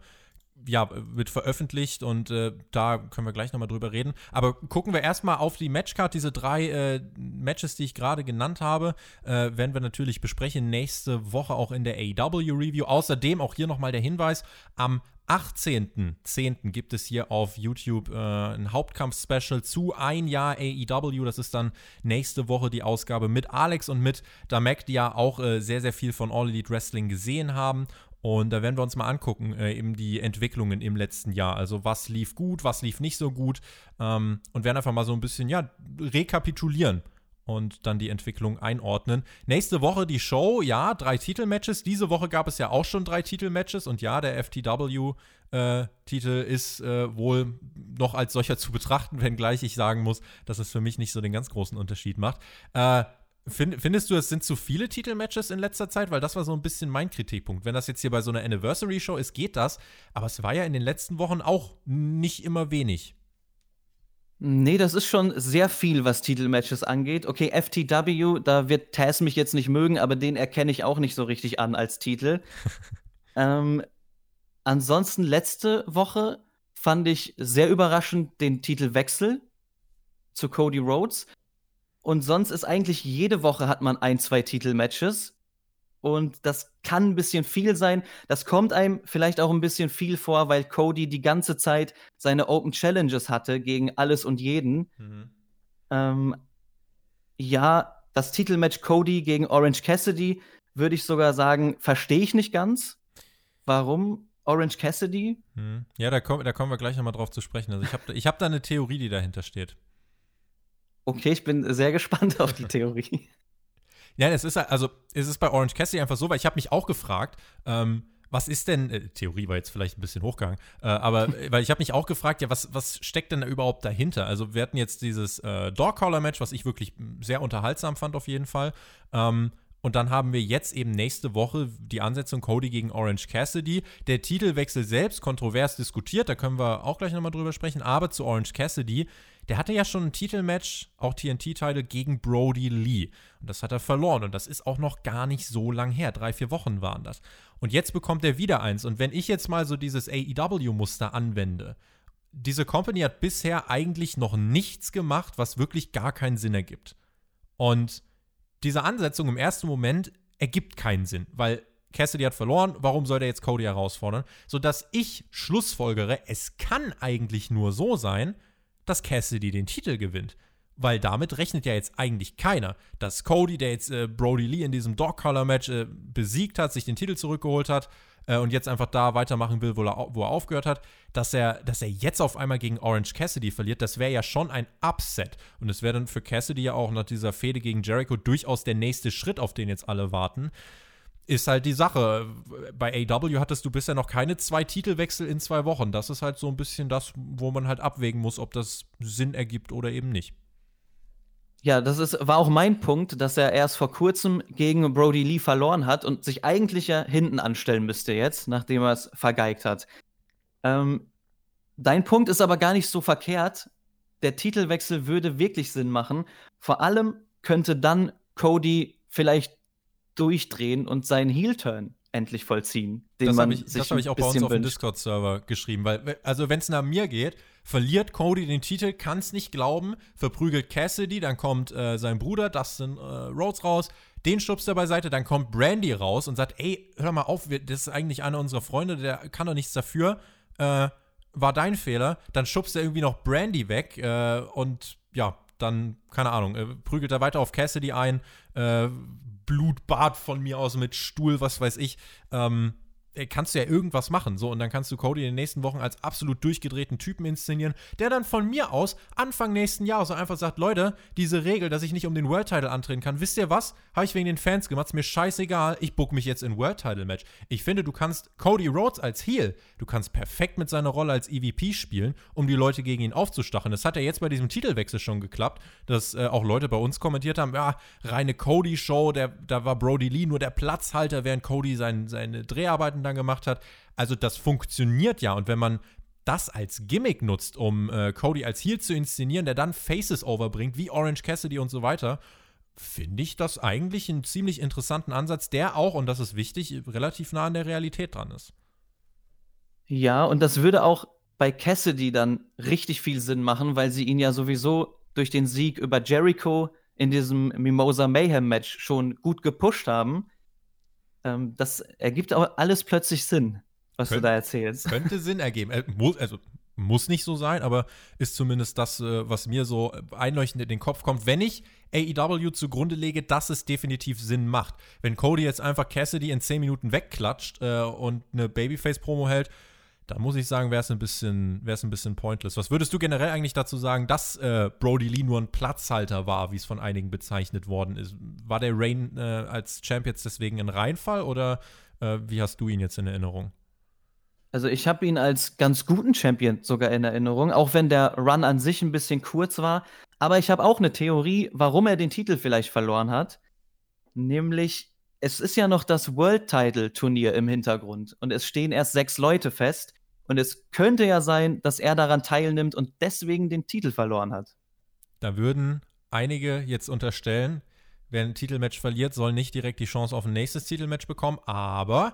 ja, wird veröffentlicht und äh, da können wir gleich nochmal drüber reden. Aber gucken wir erstmal auf die Matchcard. Diese drei äh, Matches, die ich gerade genannt habe, äh, werden wir natürlich besprechen nächste Woche auch in der AEW Review. Außerdem auch hier nochmal der Hinweis: Am 18.10. gibt es hier auf YouTube äh, ein Hauptkampf-Special zu ein Jahr AEW. Das ist dann nächste Woche die Ausgabe mit Alex und mit Damek, die ja auch äh, sehr, sehr viel von All Elite Wrestling gesehen haben. Und da werden wir uns mal angucken, äh, eben die Entwicklungen im letzten Jahr. Also was lief gut, was lief nicht so gut. Ähm, und werden einfach mal so ein bisschen, ja, rekapitulieren und dann die Entwicklung einordnen. Nächste Woche die Show, ja, drei Titelmatches. Diese Woche gab es ja auch schon drei Titelmatches und ja, der FTW-Titel äh, ist äh, wohl noch als solcher zu betrachten, wenngleich ich sagen muss, dass es für mich nicht so den ganz großen Unterschied macht. Äh, Find, findest du, es sind zu viele Titelmatches in letzter Zeit? Weil das war so ein bisschen mein Kritikpunkt. Wenn das jetzt hier bei so einer Anniversary-Show ist, geht das. Aber es war ja in den letzten Wochen auch nicht immer wenig. Nee, das ist schon sehr viel, was Titelmatches angeht. Okay, FTW, da wird Taz mich jetzt nicht mögen, aber den erkenne ich auch nicht so richtig an als Titel. ähm, ansonsten, letzte Woche fand ich sehr überraschend den Titelwechsel zu Cody Rhodes. Und sonst ist eigentlich jede Woche hat man ein, zwei Titelmatches. Und das kann ein bisschen viel sein. Das kommt einem vielleicht auch ein bisschen viel vor, weil Cody die ganze Zeit seine Open Challenges hatte gegen alles und jeden. Mhm. Ähm, ja, das Titelmatch Cody gegen Orange Cassidy würde ich sogar sagen, verstehe ich nicht ganz. Warum Orange Cassidy? Mhm. Ja, da, komm, da kommen wir gleich nochmal drauf zu sprechen. Also ich habe ich hab da eine Theorie, die dahinter steht. Okay, ich bin sehr gespannt auf die Theorie. Ja, es ist also es ist bei Orange Cassidy einfach so, weil ich habe mich auch gefragt, ähm, was ist denn, äh, Theorie war jetzt vielleicht ein bisschen hochgegangen, äh, aber weil ich habe mich auch gefragt, ja, was, was steckt denn da überhaupt dahinter? Also wir hatten jetzt dieses äh, Dog-Collar-Match, was ich wirklich sehr unterhaltsam fand auf jeden Fall. Ähm, und dann haben wir jetzt eben nächste Woche die Ansetzung Cody gegen Orange Cassidy. Der Titelwechsel selbst kontrovers diskutiert, da können wir auch gleich nochmal drüber sprechen. Aber zu Orange Cassidy, der hatte ja schon ein Titelmatch, auch TNT-Title, gegen Brody Lee. Und das hat er verloren. Und das ist auch noch gar nicht so lang her. Drei, vier Wochen waren das. Und jetzt bekommt er wieder eins. Und wenn ich jetzt mal so dieses AEW-Muster anwende, diese Company hat bisher eigentlich noch nichts gemacht, was wirklich gar keinen Sinn ergibt. Und diese Ansetzung im ersten Moment ergibt keinen Sinn, weil Cassidy hat verloren, warum soll der jetzt Cody herausfordern? Sodass ich schlussfolgere, es kann eigentlich nur so sein, dass Cassidy den Titel gewinnt. Weil damit rechnet ja jetzt eigentlich keiner, dass Cody, der jetzt äh, Brody Lee in diesem Dog-Collar-Match äh, besiegt hat, sich den Titel zurückgeholt hat, äh, und jetzt einfach da weitermachen will, wo er, wo er aufgehört hat, dass er, dass er jetzt auf einmal gegen Orange Cassidy verliert, das wäre ja schon ein Upset. Und es wäre dann für Cassidy ja auch nach dieser Fehde gegen Jericho durchaus der nächste Schritt, auf den jetzt alle warten. Ist halt die Sache. Bei AW hattest du bisher noch keine zwei Titelwechsel in zwei Wochen. Das ist halt so ein bisschen das, wo man halt abwägen muss, ob das Sinn ergibt oder eben nicht. Ja, das ist, war auch mein Punkt, dass er erst vor kurzem gegen Brody Lee verloren hat und sich eigentlich ja hinten anstellen müsste jetzt, nachdem er es vergeigt hat. Ähm, dein Punkt ist aber gar nicht so verkehrt. Der Titelwechsel würde wirklich Sinn machen. Vor allem könnte dann Cody vielleicht durchdrehen und seinen Heel-Turn endlich vollziehen. Den das habe ich, hab ich auch bei uns auf dem Discord-Server geschrieben, weil, also wenn es nach mir geht, verliert Cody den Titel, kann es nicht glauben, verprügelt Cassidy, dann kommt äh, sein Bruder Dustin äh, Rhodes raus, den schubst er beiseite, dann kommt Brandy raus und sagt, ey, hör mal auf, das ist eigentlich einer unserer Freunde, der kann doch nichts dafür, äh, war dein Fehler, dann schubst er irgendwie noch Brandy weg äh, und ja, dann, keine Ahnung, äh, prügelt er weiter auf Cassidy ein, äh, Blutbad von mir aus mit Stuhl, was weiß ich. Ähm, äh, kannst du ja irgendwas machen. So, und dann kannst du Cody in den nächsten Wochen als absolut durchgedrehten Typen inszenieren, der dann von mir aus Anfang nächsten Jahres so einfach sagt: Leute, diese Regel, dass ich nicht um den World Title antreten kann, wisst ihr was? Habe ich wegen den Fans gemacht, ist mir scheißegal, ich book mich jetzt in World Title Match. Ich finde, du kannst Cody Rhodes als Heel, du kannst perfekt mit seiner Rolle als EVP spielen, um die Leute gegen ihn aufzustacheln. Das hat ja jetzt bei diesem Titelwechsel schon geklappt, dass äh, auch Leute bei uns kommentiert haben: Ja, reine Cody-Show, da war Brody Lee nur der Platzhalter, während Cody sein, seine Dreharbeiten dann dann gemacht hat. Also das funktioniert ja. Und wenn man das als Gimmick nutzt, um äh, Cody als Heel zu inszenieren, der dann Faces overbringt, wie Orange Cassidy und so weiter, finde ich das eigentlich einen ziemlich interessanten Ansatz, der auch, und das ist wichtig, relativ nah an der Realität dran ist. Ja, und das würde auch bei Cassidy dann richtig viel Sinn machen, weil sie ihn ja sowieso durch den Sieg über Jericho in diesem Mimosa Mayhem Match schon gut gepusht haben ähm, das ergibt auch alles plötzlich Sinn, was Könnt, du da erzählst. Könnte Sinn ergeben. Äh, muss, also muss nicht so sein, aber ist zumindest das, äh, was mir so einleuchtend in den Kopf kommt. Wenn ich AEW zugrunde lege, dass es definitiv Sinn macht. Wenn Cody jetzt einfach Cassidy in 10 Minuten wegklatscht äh, und eine Babyface-Promo hält, da muss ich sagen, wäre es ein, bisschen, ein bisschen pointless. Was würdest du generell eigentlich dazu sagen, dass äh, Brody Lee nur ein Platzhalter war, wie es von einigen bezeichnet worden ist? War der Reign äh, als Champ jetzt deswegen ein Reinfall oder äh, wie hast du ihn jetzt in Erinnerung? Also ich habe ihn als ganz guten Champion sogar in Erinnerung, auch wenn der Run an sich ein bisschen kurz war. Aber ich habe auch eine Theorie, warum er den Titel vielleicht verloren hat. Nämlich, es ist ja noch das World Title Turnier im Hintergrund und es stehen erst sechs Leute fest. Und es könnte ja sein, dass er daran teilnimmt und deswegen den Titel verloren hat. Da würden einige jetzt unterstellen, wer ein Titelmatch verliert, soll nicht direkt die Chance auf ein nächstes Titelmatch bekommen. Aber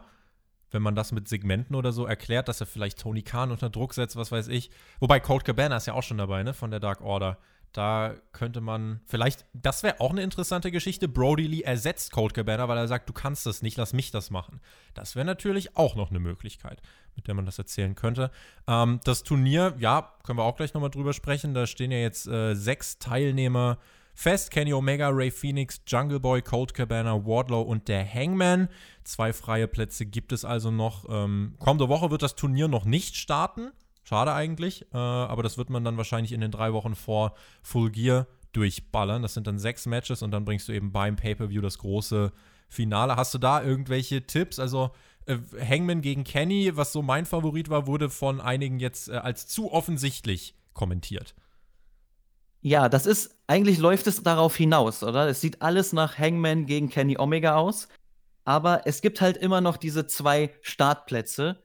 wenn man das mit Segmenten oder so erklärt, dass er vielleicht Tony Khan unter Druck setzt, was weiß ich. Wobei Colt Cabana ist ja auch schon dabei, ne, von der Dark Order. Da könnte man vielleicht, das wäre auch eine interessante Geschichte. Brody Lee ersetzt Colt Cabana, weil er sagt, du kannst das nicht, lass mich das machen. Das wäre natürlich auch noch eine Möglichkeit, mit der man das erzählen könnte. Ähm, das Turnier, ja, können wir auch gleich nochmal drüber sprechen. Da stehen ja jetzt äh, sechs Teilnehmer fest. Kenny Omega, Ray Phoenix, Jungle Boy, Colt Cabana, Wardlow und der Hangman. Zwei freie Plätze gibt es also noch. Ähm, kommende Woche wird das Turnier noch nicht starten. Schade eigentlich, äh, aber das wird man dann wahrscheinlich in den drei Wochen vor Full Gear durchballern. Das sind dann sechs Matches und dann bringst du eben beim Pay-Per-View das große Finale. Hast du da irgendwelche Tipps? Also äh, Hangman gegen Kenny, was so mein Favorit war, wurde von einigen jetzt äh, als zu offensichtlich kommentiert. Ja, das ist, eigentlich läuft es darauf hinaus, oder? Es sieht alles nach Hangman gegen Kenny Omega aus, aber es gibt halt immer noch diese zwei Startplätze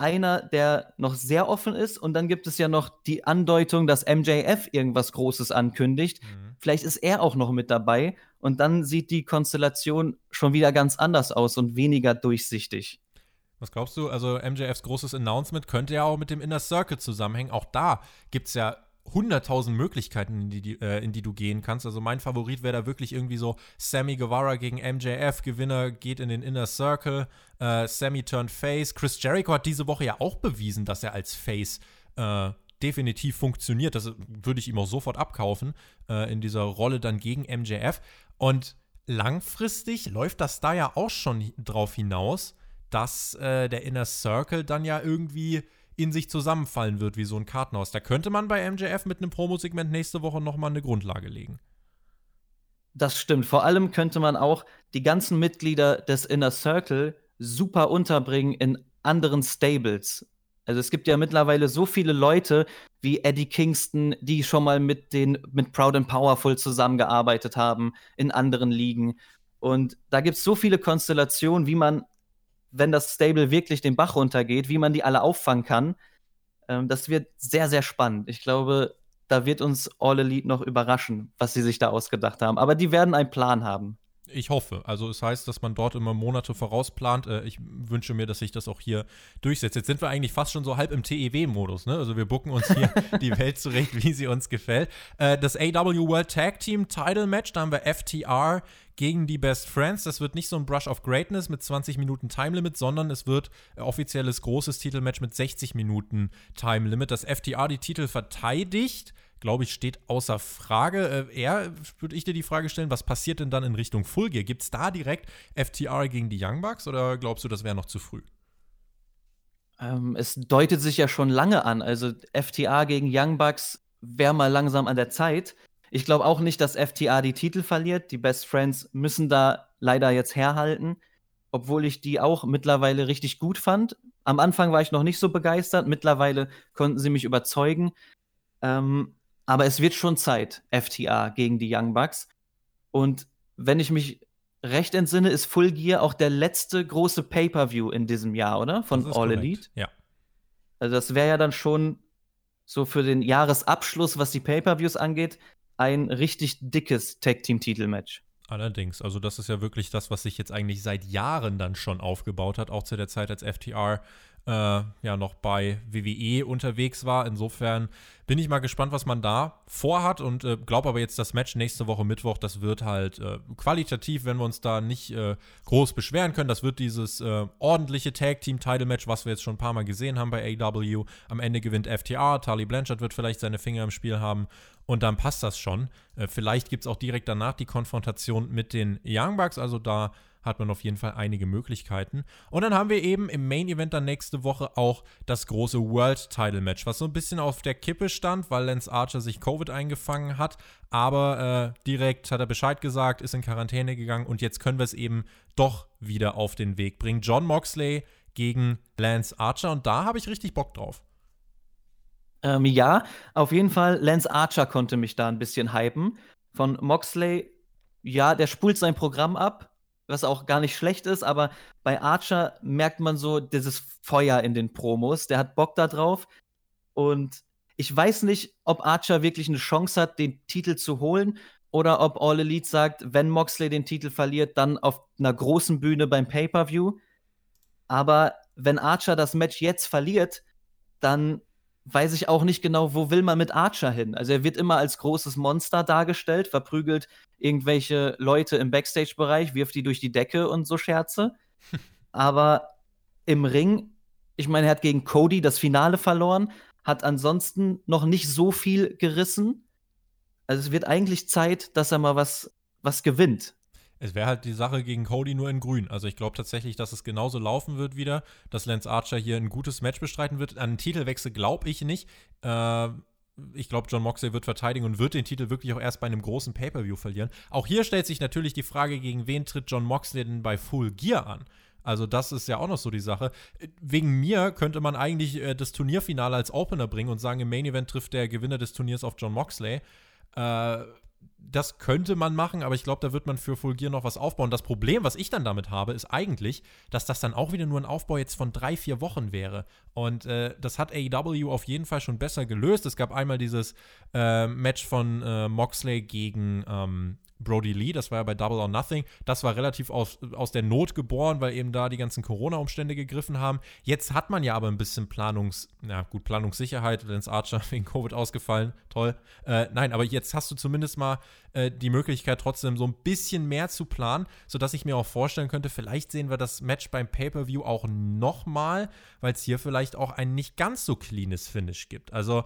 einer, der noch sehr offen ist. Und dann gibt es ja noch die Andeutung, dass MJF irgendwas Großes ankündigt. Mhm. Vielleicht ist er auch noch mit dabei. Und dann sieht die Konstellation schon wieder ganz anders aus und weniger durchsichtig. Was glaubst du? Also MJFs großes Announcement könnte ja auch mit dem Inner Circle zusammenhängen. Auch da gibt es ja 100.000 Möglichkeiten, in die, äh, in die du gehen kannst. Also mein Favorit wäre da wirklich irgendwie so Sammy Guevara gegen MJF, Gewinner geht in den Inner Circle, äh, Sammy turned Face. Chris Jericho hat diese Woche ja auch bewiesen, dass er als Face äh, definitiv funktioniert. Das würde ich ihm auch sofort abkaufen, äh, in dieser Rolle dann gegen MJF. Und langfristig läuft das da ja auch schon drauf hinaus, dass äh, der Inner Circle dann ja irgendwie in sich zusammenfallen wird wie so ein Kartenhaus. Da könnte man bei MJF mit einem Promosegment nächste Woche nochmal eine Grundlage legen. Das stimmt. Vor allem könnte man auch die ganzen Mitglieder des Inner Circle super unterbringen in anderen Stables. Also es gibt ja mittlerweile so viele Leute wie Eddie Kingston, die schon mal mit den mit Proud and Powerful zusammengearbeitet haben in anderen Ligen. Und da gibt es so viele Konstellationen, wie man wenn das Stable wirklich den Bach runtergeht, wie man die alle auffangen kann. Ähm, das wird sehr, sehr spannend. Ich glaube, da wird uns All Elite noch überraschen, was sie sich da ausgedacht haben. Aber die werden einen Plan haben. Ich hoffe. Also es heißt, dass man dort immer Monate vorausplant. Äh, ich wünsche mir, dass sich das auch hier durchsetzt. Jetzt sind wir eigentlich fast schon so halb im TEW-Modus. Ne? Also wir bucken uns hier die Welt zurecht, wie sie uns gefällt. Äh, das AW World Tag Team Title Match, da haben wir FTR gegen die Best Friends. Das wird nicht so ein Brush of Greatness mit 20 Minuten Time Limit, sondern es wird offizielles großes Titelmatch mit 60 Minuten Time Limit. Das FTR die Titel verteidigt glaube ich, steht außer Frage. Äh, eher würde ich dir die Frage stellen, was passiert denn dann in Richtung Full Gear? Gibt es da direkt FTR gegen die Young Bucks oder glaubst du, das wäre noch zu früh? Ähm, es deutet sich ja schon lange an. Also FTA gegen Young Bucks wäre mal langsam an der Zeit. Ich glaube auch nicht, dass FTA die Titel verliert. Die Best Friends müssen da leider jetzt herhalten, obwohl ich die auch mittlerweile richtig gut fand. Am Anfang war ich noch nicht so begeistert, mittlerweile konnten sie mich überzeugen. Ähm, aber es wird schon Zeit, FTA gegen die Young Bucks. Und wenn ich mich recht entsinne, ist Full Gear auch der letzte große Pay-Per-View in diesem Jahr, oder? Von All korrekt. Elite. Ja. Also das wäre ja dann schon so für den Jahresabschluss, was die Pay-Per-Views angeht, ein richtig dickes Tag-Team-Titelmatch. Allerdings, also das ist ja wirklich das, was sich jetzt eigentlich seit Jahren dann schon aufgebaut hat, auch zu der Zeit, als FTR äh, ja noch bei WWE unterwegs war. Insofern bin ich mal gespannt, was man da vorhat und äh, glaube aber jetzt, das Match nächste Woche Mittwoch, das wird halt äh, qualitativ, wenn wir uns da nicht äh, groß beschweren können. Das wird dieses äh, ordentliche Tag-Team-Title-Match, was wir jetzt schon ein paar Mal gesehen haben bei AW. Am Ende gewinnt FTR, Tali Blanchard wird vielleicht seine Finger im Spiel haben und dann passt das schon. Äh, vielleicht gibt es auch direkt danach die Konfrontation mit den Young Bucks, also da hat man auf jeden Fall einige Möglichkeiten. Und dann haben wir eben im Main Event dann nächste Woche auch das große World Title Match, was so ein bisschen auf der Kippe stand, weil Lance Archer sich Covid eingefangen hat. Aber äh, direkt hat er Bescheid gesagt, ist in Quarantäne gegangen und jetzt können wir es eben doch wieder auf den Weg bringen. John Moxley gegen Lance Archer und da habe ich richtig Bock drauf. Ähm, ja, auf jeden Fall. Lance Archer konnte mich da ein bisschen hypen. Von Moxley, ja, der spult sein Programm ab, was auch gar nicht schlecht ist, aber bei Archer merkt man so dieses Feuer in den Promos. Der hat Bock da drauf. Und ich weiß nicht, ob Archer wirklich eine Chance hat, den Titel zu holen oder ob All Elite sagt, wenn Moxley den Titel verliert, dann auf einer großen Bühne beim Pay-Per-View. Aber wenn Archer das Match jetzt verliert, dann weiß ich auch nicht genau, wo will man mit Archer hin. Also er wird immer als großes Monster dargestellt, verprügelt irgendwelche Leute im Backstage-Bereich, wirft die durch die Decke und so Scherze. Aber im Ring, ich meine, er hat gegen Cody das Finale verloren, hat ansonsten noch nicht so viel gerissen. Also es wird eigentlich Zeit, dass er mal was, was gewinnt. Es wäre halt die Sache gegen Cody nur in grün. Also ich glaube tatsächlich, dass es genauso laufen wird wieder, dass Lance Archer hier ein gutes Match bestreiten wird. An den Titelwechsel glaube ich nicht. Äh, ich glaube, John Moxley wird verteidigen und wird den Titel wirklich auch erst bei einem großen Pay-Per-View verlieren. Auch hier stellt sich natürlich die Frage, gegen wen tritt John Moxley denn bei Full Gear an? Also das ist ja auch noch so die Sache. Wegen mir könnte man eigentlich äh, das Turnierfinale als Opener bringen und sagen, im Main Event trifft der Gewinner des Turniers auf John Moxley. Äh, das könnte man machen, aber ich glaube, da wird man für Full Gear noch was aufbauen. Das Problem, was ich dann damit habe, ist eigentlich, dass das dann auch wieder nur ein Aufbau jetzt von drei, vier Wochen wäre. Und äh, das hat AEW auf jeden Fall schon besser gelöst. Es gab einmal dieses äh, Match von äh, Moxley gegen ähm, Brody Lee, das war ja bei Double or Nothing. Das war relativ aus, aus der Not geboren, weil eben da die ganzen Corona-Umstände gegriffen haben. Jetzt hat man ja aber ein bisschen Planungs-, na gut, Planungssicherheit, Lance Archer wegen Covid ausgefallen, toll. Äh, nein, aber jetzt hast du zumindest mal äh, die Möglichkeit, trotzdem so ein bisschen mehr zu planen, sodass ich mir auch vorstellen könnte, vielleicht sehen wir das Match beim Pay-Per-View auch nochmal, weil es hier vielleicht auch ein nicht ganz so cleanes Finish gibt. Also,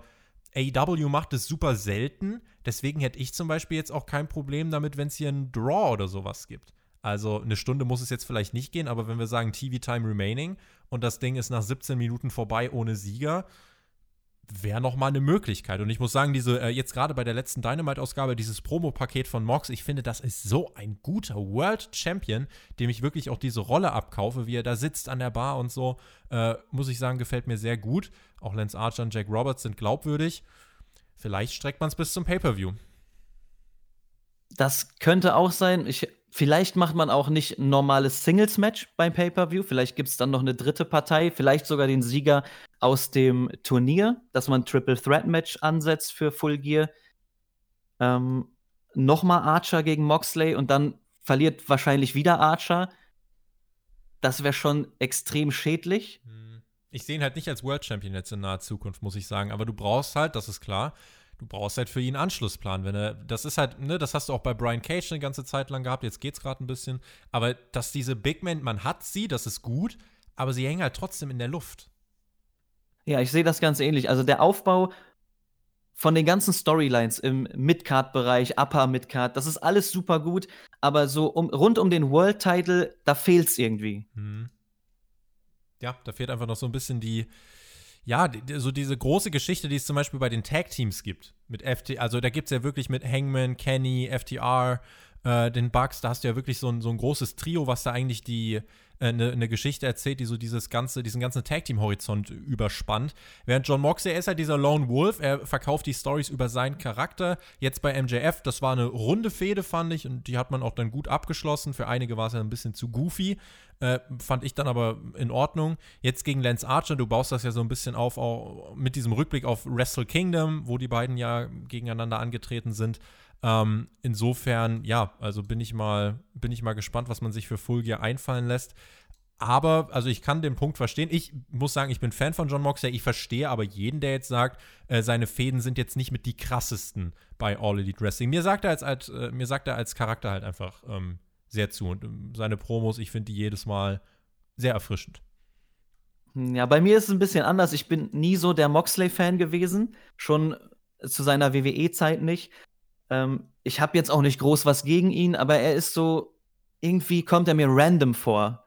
AEW macht es super selten. Deswegen hätte ich zum Beispiel jetzt auch kein Problem damit, wenn es hier einen Draw oder sowas gibt. Also eine Stunde muss es jetzt vielleicht nicht gehen, aber wenn wir sagen TV Time Remaining und das Ding ist nach 17 Minuten vorbei ohne Sieger, wäre noch mal eine Möglichkeit. Und ich muss sagen, diese äh, jetzt gerade bei der letzten Dynamite-Ausgabe, dieses Promo-Paket von Mox, ich finde, das ist so ein guter World Champion, dem ich wirklich auch diese Rolle abkaufe, wie er da sitzt an der Bar und so. Äh, muss ich sagen, gefällt mir sehr gut. Auch Lance Archer und Jack Roberts sind glaubwürdig. Vielleicht streckt man es bis zum Pay-Per-View. Das könnte auch sein. Ich, vielleicht macht man auch nicht ein normales Singles-Match beim Pay-Per-View. Vielleicht gibt es dann noch eine dritte Partei, vielleicht sogar den Sieger aus dem Turnier, dass man Triple Threat Match ansetzt für Full Gear. Ähm, Nochmal Archer gegen Moxley und dann verliert wahrscheinlich wieder Archer. Das wäre schon extrem schädlich. Hm. Ich sehe ihn halt nicht als World Champion jetzt in naher Zukunft, muss ich sagen. Aber du brauchst halt, das ist klar, du brauchst halt für ihn einen Anschlussplan. Wenn er, das ist halt, ne, das hast du auch bei Brian Cage eine ganze Zeit lang gehabt, jetzt geht's gerade ein bisschen. Aber dass diese Big Men, man hat sie, das ist gut, aber sie hängen halt trotzdem in der Luft. Ja, ich sehe das ganz ähnlich. Also der Aufbau von den ganzen Storylines im Midcard-Bereich, Upper Midcard, das ist alles super gut, aber so um, rund um den World-Title, da fehlt's irgendwie. Hm ja, da fehlt einfach noch so ein bisschen die, ja, so diese große Geschichte, die es zum Beispiel bei den Tag-Teams gibt. Mit FT, also da gibt es ja wirklich mit Hangman, Kenny, FTR, äh, den Bugs, da hast du ja wirklich so ein, so ein großes Trio, was da eigentlich die, eine, äh, ne Geschichte erzählt, die so dieses ganze, diesen ganzen Tag-Team-Horizont überspannt. Während John Moxley, er ist halt dieser Lone Wolf, er verkauft die Stories über seinen Charakter. Jetzt bei MJF, das war eine runde Fehde, fand ich, und die hat man auch dann gut abgeschlossen. Für einige war es ja ein bisschen zu goofy. Äh, fand ich dann aber in Ordnung. Jetzt gegen Lance Archer, du baust das ja so ein bisschen auf, auch mit diesem Rückblick auf Wrestle Kingdom, wo die beiden ja gegeneinander angetreten sind. Ähm, insofern, ja, also bin ich mal, bin ich mal gespannt, was man sich für Full Gear einfallen lässt. Aber, also ich kann den Punkt verstehen. Ich muss sagen, ich bin Fan von John Moxley. Ich verstehe aber jeden, der jetzt sagt, äh, seine Fäden sind jetzt nicht mit die krassesten bei All Elite Wrestling. Mir sagt er als, als äh, mir sagt er als Charakter halt einfach ähm, sehr zu. Und ähm, seine Promos, ich finde die jedes Mal sehr erfrischend. Ja, bei mir ist es ein bisschen anders. Ich bin nie so der Moxley-Fan gewesen. Schon zu seiner WWE-Zeit nicht. Ähm, ich habe jetzt auch nicht groß was gegen ihn, aber er ist so, irgendwie kommt er mir random vor.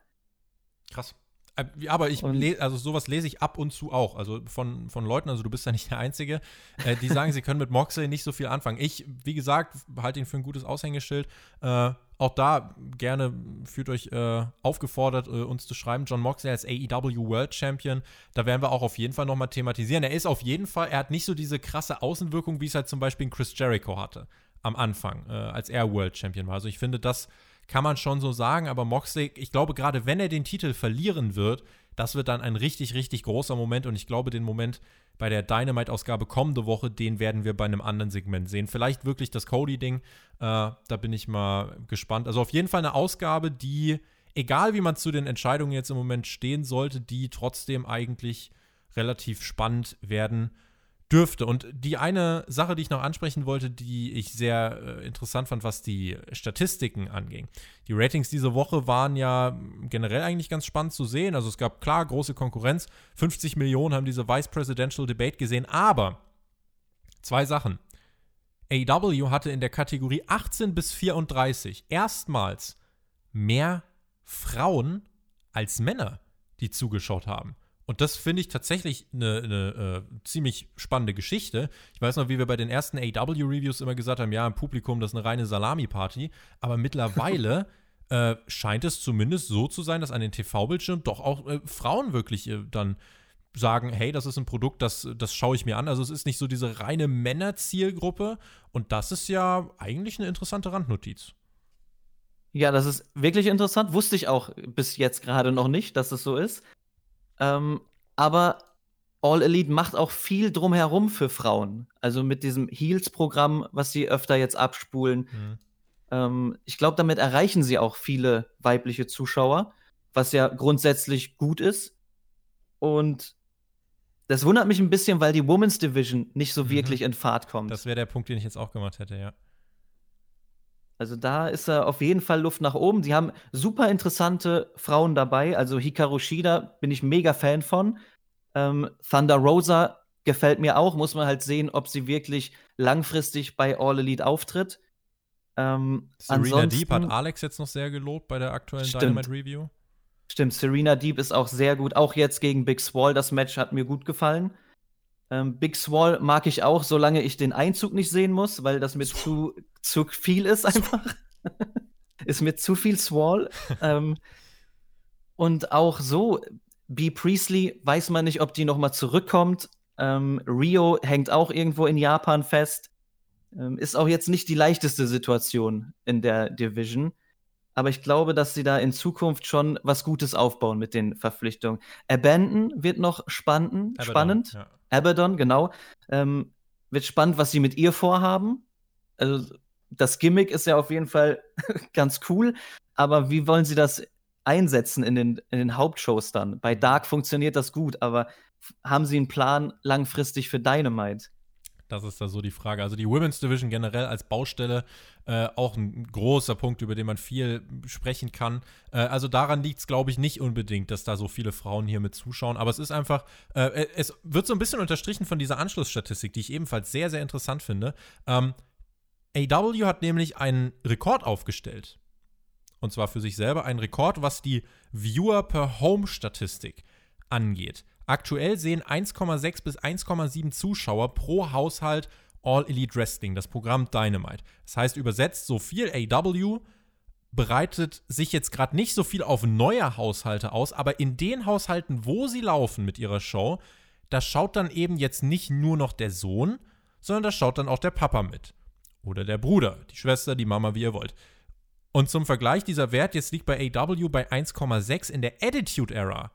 Krass. Äh, aber ich also sowas lese ich ab und zu auch. Also von, von Leuten, also du bist ja nicht der Einzige, äh, die sagen, sie können mit Moxley nicht so viel anfangen. Ich, wie gesagt, halte ihn für ein gutes Aushängeschild. Äh, auch da gerne fühlt euch äh, aufgefordert, äh, uns zu schreiben. John Moxley als AEW World Champion, da werden wir auch auf jeden Fall nochmal thematisieren. Er ist auf jeden Fall, er hat nicht so diese krasse Außenwirkung, wie es halt zum Beispiel Chris Jericho hatte am Anfang, äh, als er World Champion war. Also ich finde, das kann man schon so sagen, aber Moxley, ich glaube, gerade wenn er den Titel verlieren wird, das wird dann ein richtig, richtig großer Moment und ich glaube, den Moment bei der Dynamite-Ausgabe kommende Woche, den werden wir bei einem anderen Segment sehen. Vielleicht wirklich das Cody-Ding, äh, da bin ich mal gespannt. Also auf jeden Fall eine Ausgabe, die, egal wie man zu den Entscheidungen jetzt im Moment stehen sollte, die trotzdem eigentlich relativ spannend werden dürfte. Und die eine Sache, die ich noch ansprechen wollte, die ich sehr äh, interessant fand, was die Statistiken anging. Die Ratings diese Woche waren ja generell eigentlich ganz spannend zu sehen. Also es gab klar große Konkurrenz. 50 Millionen haben diese Vice Presidential Debate gesehen, aber zwei Sachen. AW hatte in der Kategorie 18 bis 34 erstmals mehr Frauen als Männer, die zugeschaut haben. Und das finde ich tatsächlich eine, eine äh, ziemlich spannende Geschichte. Ich weiß noch, wie wir bei den ersten AW-Reviews immer gesagt haben, ja, im Publikum, das ist eine reine Salami-Party. Aber mittlerweile äh, scheint es zumindest so zu sein, dass an den TV-Bildschirmen doch auch äh, Frauen wirklich äh, dann sagen, hey, das ist ein Produkt, das, das schaue ich mir an. Also es ist nicht so diese reine Männerzielgruppe. Und das ist ja eigentlich eine interessante Randnotiz. Ja, das ist wirklich interessant. Wusste ich auch bis jetzt gerade noch nicht, dass es so ist. Ähm, aber All Elite macht auch viel drumherum für Frauen. Also mit diesem Heals-Programm, was sie öfter jetzt abspulen. Mhm. Ähm, ich glaube, damit erreichen sie auch viele weibliche Zuschauer, was ja grundsätzlich gut ist. Und das wundert mich ein bisschen, weil die Women's Division nicht so mhm. wirklich in Fahrt kommt. Das wäre der Punkt, den ich jetzt auch gemacht hätte, ja. Also da ist er auf jeden Fall Luft nach oben. Sie haben super interessante Frauen dabei. Also Hikaru Shida bin ich mega Fan von. Ähm, Thunder Rosa gefällt mir auch. Muss man halt sehen, ob sie wirklich langfristig bei All Elite auftritt. Ähm, Serena Deep hat Alex jetzt noch sehr gelobt bei der aktuellen stimmt. Dynamite Review. Stimmt, Serena Deep ist auch sehr gut. Auch jetzt gegen Big Swall, das Match hat mir gut gefallen. Ähm, Big Swall mag ich auch, solange ich den Einzug nicht sehen muss, weil das mir zu, zu viel ist einfach. ist mir zu viel Swall. ähm, und auch so, B. Priestley weiß man nicht, ob die noch mal zurückkommt. Ähm, Rio hängt auch irgendwo in Japan fest. Ähm, ist auch jetzt nicht die leichteste Situation in der Division. Aber ich glaube, dass sie da in Zukunft schon was Gutes aufbauen mit den Verpflichtungen. Abandon wird noch spannend. Abaddon, spannend. Ja. Abaddon, genau. Ähm, wird spannend, was sie mit ihr vorhaben. Also, das Gimmick ist ja auf jeden Fall ganz cool. Aber wie wollen sie das einsetzen in den, in den Hauptshows dann? Bei Dark funktioniert das gut, aber haben sie einen Plan langfristig für Dynamite? Das ist da so die Frage. Also die Women's Division generell als Baustelle äh, auch ein großer Punkt, über den man viel sprechen kann. Äh, also daran liegt es, glaube ich, nicht unbedingt, dass da so viele Frauen hier mit zuschauen. Aber es ist einfach, äh, es wird so ein bisschen unterstrichen von dieser Anschlussstatistik, die ich ebenfalls sehr, sehr interessant finde. Ähm, AW hat nämlich einen Rekord aufgestellt. Und zwar für sich selber einen Rekord, was die Viewer per Home-Statistik angeht. Aktuell sehen 1,6 bis 1,7 Zuschauer pro Haushalt All Elite Wrestling, das Programm Dynamite. Das heißt übersetzt so viel AW bereitet sich jetzt gerade nicht so viel auf neue Haushalte aus, aber in den Haushalten, wo sie laufen mit ihrer Show, da schaut dann eben jetzt nicht nur noch der Sohn, sondern da schaut dann auch der Papa mit. Oder der Bruder, die Schwester, die Mama, wie ihr wollt. Und zum Vergleich, dieser Wert jetzt liegt bei AW bei 1,6 in der Attitude Era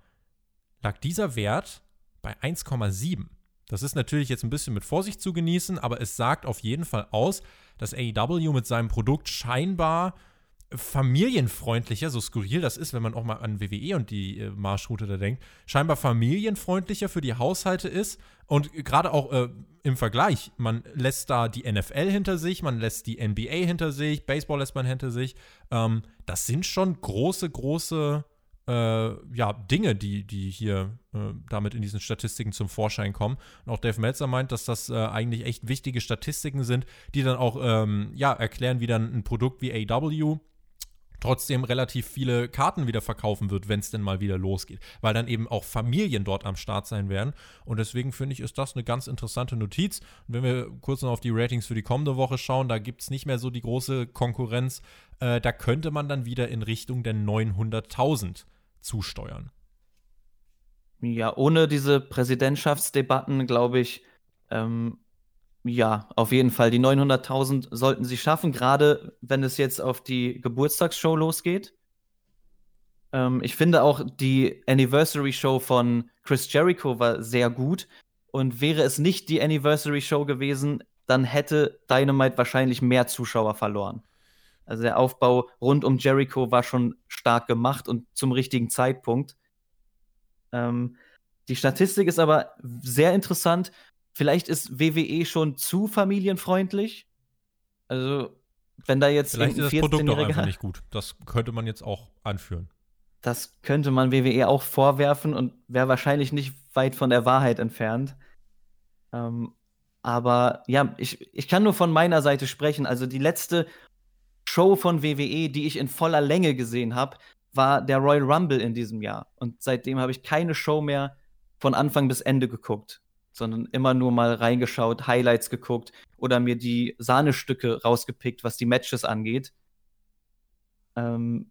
lag dieser Wert bei 1,7. Das ist natürlich jetzt ein bisschen mit Vorsicht zu genießen, aber es sagt auf jeden Fall aus, dass AEW mit seinem Produkt scheinbar familienfreundlicher, so skurril das ist, wenn man auch mal an WWE und die äh, Marschroute da denkt, scheinbar familienfreundlicher für die Haushalte ist und gerade auch äh, im Vergleich, man lässt da die NFL hinter sich, man lässt die NBA hinter sich, Baseball lässt man hinter sich. Ähm, das sind schon große, große äh, ja, Dinge, die, die hier äh, damit in diesen Statistiken zum Vorschein kommen. Und auch Dave Meltzer meint, dass das äh, eigentlich echt wichtige Statistiken sind, die dann auch ähm, ja, erklären, wie dann ein Produkt wie AW trotzdem relativ viele Karten wieder verkaufen wird, wenn es denn mal wieder losgeht, weil dann eben auch Familien dort am Start sein werden. Und deswegen finde ich, ist das eine ganz interessante Notiz. Und wenn wir kurz noch auf die Ratings für die kommende Woche schauen, da gibt es nicht mehr so die große Konkurrenz. Äh, da könnte man dann wieder in Richtung der 900.000 zusteuern. Ja, ohne diese Präsidentschaftsdebatten, glaube ich, ähm, ja, auf jeden Fall. Die 900.000 sollten sie schaffen, gerade wenn es jetzt auf die Geburtstagsshow losgeht. Ähm, ich finde auch die Anniversary Show von Chris Jericho war sehr gut. Und wäre es nicht die Anniversary Show gewesen, dann hätte Dynamite wahrscheinlich mehr Zuschauer verloren. Also der Aufbau rund um Jericho war schon stark gemacht und zum richtigen Zeitpunkt. Ähm, die Statistik ist aber sehr interessant. Vielleicht ist WWE schon zu familienfreundlich. Also, wenn da jetzt. Vielleicht ist das Produkt doch einfach nicht gut. Das könnte man jetzt auch anführen. Das könnte man WWE auch vorwerfen und wäre wahrscheinlich nicht weit von der Wahrheit entfernt. Ähm, aber ja, ich, ich kann nur von meiner Seite sprechen. Also die letzte Show von WWE, die ich in voller Länge gesehen habe, war der Royal Rumble in diesem Jahr. Und seitdem habe ich keine Show mehr von Anfang bis Ende geguckt sondern immer nur mal reingeschaut, Highlights geguckt oder mir die Sahnestücke rausgepickt, was die Matches angeht. Ähm,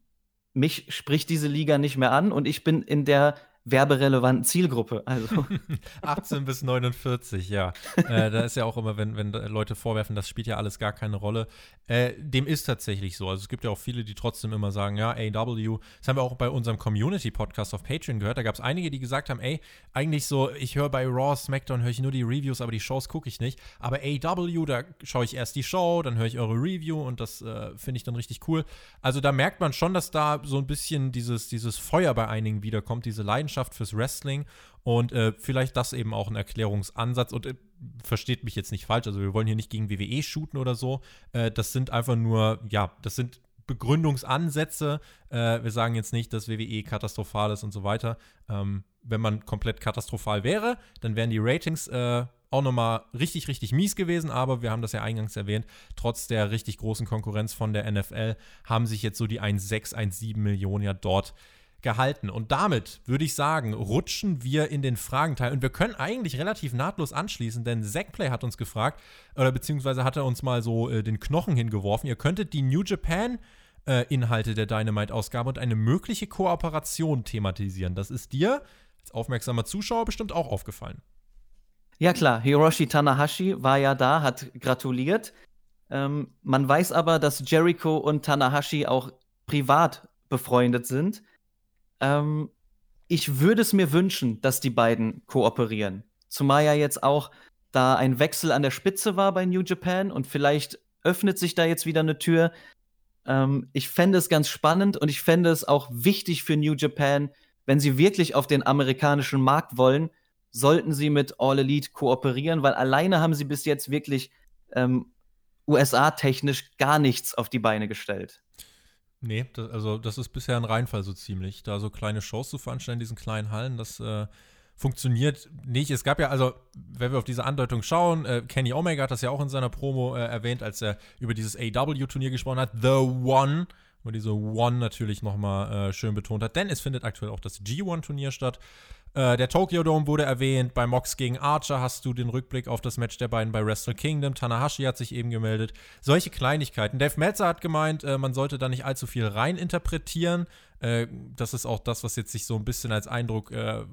mich spricht diese Liga nicht mehr an und ich bin in der werberelevanten Zielgruppe. Also. 18 bis 49, ja. äh, da ist ja auch immer, wenn, wenn Leute vorwerfen, das spielt ja alles gar keine Rolle. Äh, dem ist tatsächlich so. Also es gibt ja auch viele, die trotzdem immer sagen, ja, AW, das haben wir auch bei unserem Community-Podcast auf Patreon gehört. Da gab es einige, die gesagt haben, ey, eigentlich so, ich höre bei Raw, SmackDown, höre ich nur die Reviews, aber die Shows gucke ich nicht. Aber AW, da schaue ich erst die Show, dann höre ich eure Review und das äh, finde ich dann richtig cool. Also da merkt man schon, dass da so ein bisschen dieses, dieses Feuer bei einigen wiederkommt, diese Leidenschaft Leidenschaft fürs Wrestling und äh, vielleicht das eben auch ein Erklärungsansatz und äh, versteht mich jetzt nicht falsch, also wir wollen hier nicht gegen WWE shooten oder so. Äh, das sind einfach nur, ja, das sind Begründungsansätze. Äh, wir sagen jetzt nicht, dass WWE katastrophal ist und so weiter. Ähm, wenn man komplett katastrophal wäre, dann wären die Ratings äh, auch nochmal richtig, richtig mies gewesen, aber wir haben das ja eingangs erwähnt, trotz der richtig großen Konkurrenz von der NFL haben sich jetzt so die 1,6, 1,7 Millionen ja dort gehalten. Und damit würde ich sagen, rutschen wir in den Fragenteil. Und wir können eigentlich relativ nahtlos anschließen, denn Zackplay hat uns gefragt, oder beziehungsweise hat er uns mal so äh, den Knochen hingeworfen. Ihr könntet die New Japan äh, Inhalte der Dynamite-Ausgabe und eine mögliche Kooperation thematisieren. Das ist dir als aufmerksamer Zuschauer bestimmt auch aufgefallen. Ja klar, Hiroshi Tanahashi war ja da, hat gratuliert. Ähm, man weiß aber, dass Jericho und Tanahashi auch privat befreundet sind. Ähm, ich würde es mir wünschen, dass die beiden kooperieren. Zumal ja jetzt auch da ein Wechsel an der Spitze war bei New Japan und vielleicht öffnet sich da jetzt wieder eine Tür. Ähm, ich fände es ganz spannend und ich fände es auch wichtig für New Japan, wenn sie wirklich auf den amerikanischen Markt wollen, sollten sie mit All Elite kooperieren, weil alleine haben sie bis jetzt wirklich ähm, USA-technisch gar nichts auf die Beine gestellt. Nee, das, also das ist bisher ein Reinfall so ziemlich. Da so kleine Shows zu veranstalten in diesen kleinen Hallen, das äh, funktioniert nicht. Es gab ja, also, wenn wir auf diese Andeutung schauen, äh, Kenny Omega hat das ja auch in seiner Promo äh, erwähnt, als er über dieses AW-Turnier gesprochen hat, The One, wo diese One natürlich nochmal äh, schön betont hat, denn es findet aktuell auch das G1-Turnier statt. Äh, der Tokyo Dome wurde erwähnt. Bei Mox gegen Archer hast du den Rückblick auf das Match der beiden bei Wrestle Kingdom. Tanahashi hat sich eben gemeldet. Solche Kleinigkeiten. Dave Meltzer hat gemeint, äh, man sollte da nicht allzu viel reininterpretieren. Äh, das ist auch das, was jetzt sich so ein bisschen als Eindruck äh,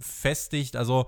festigt. Also,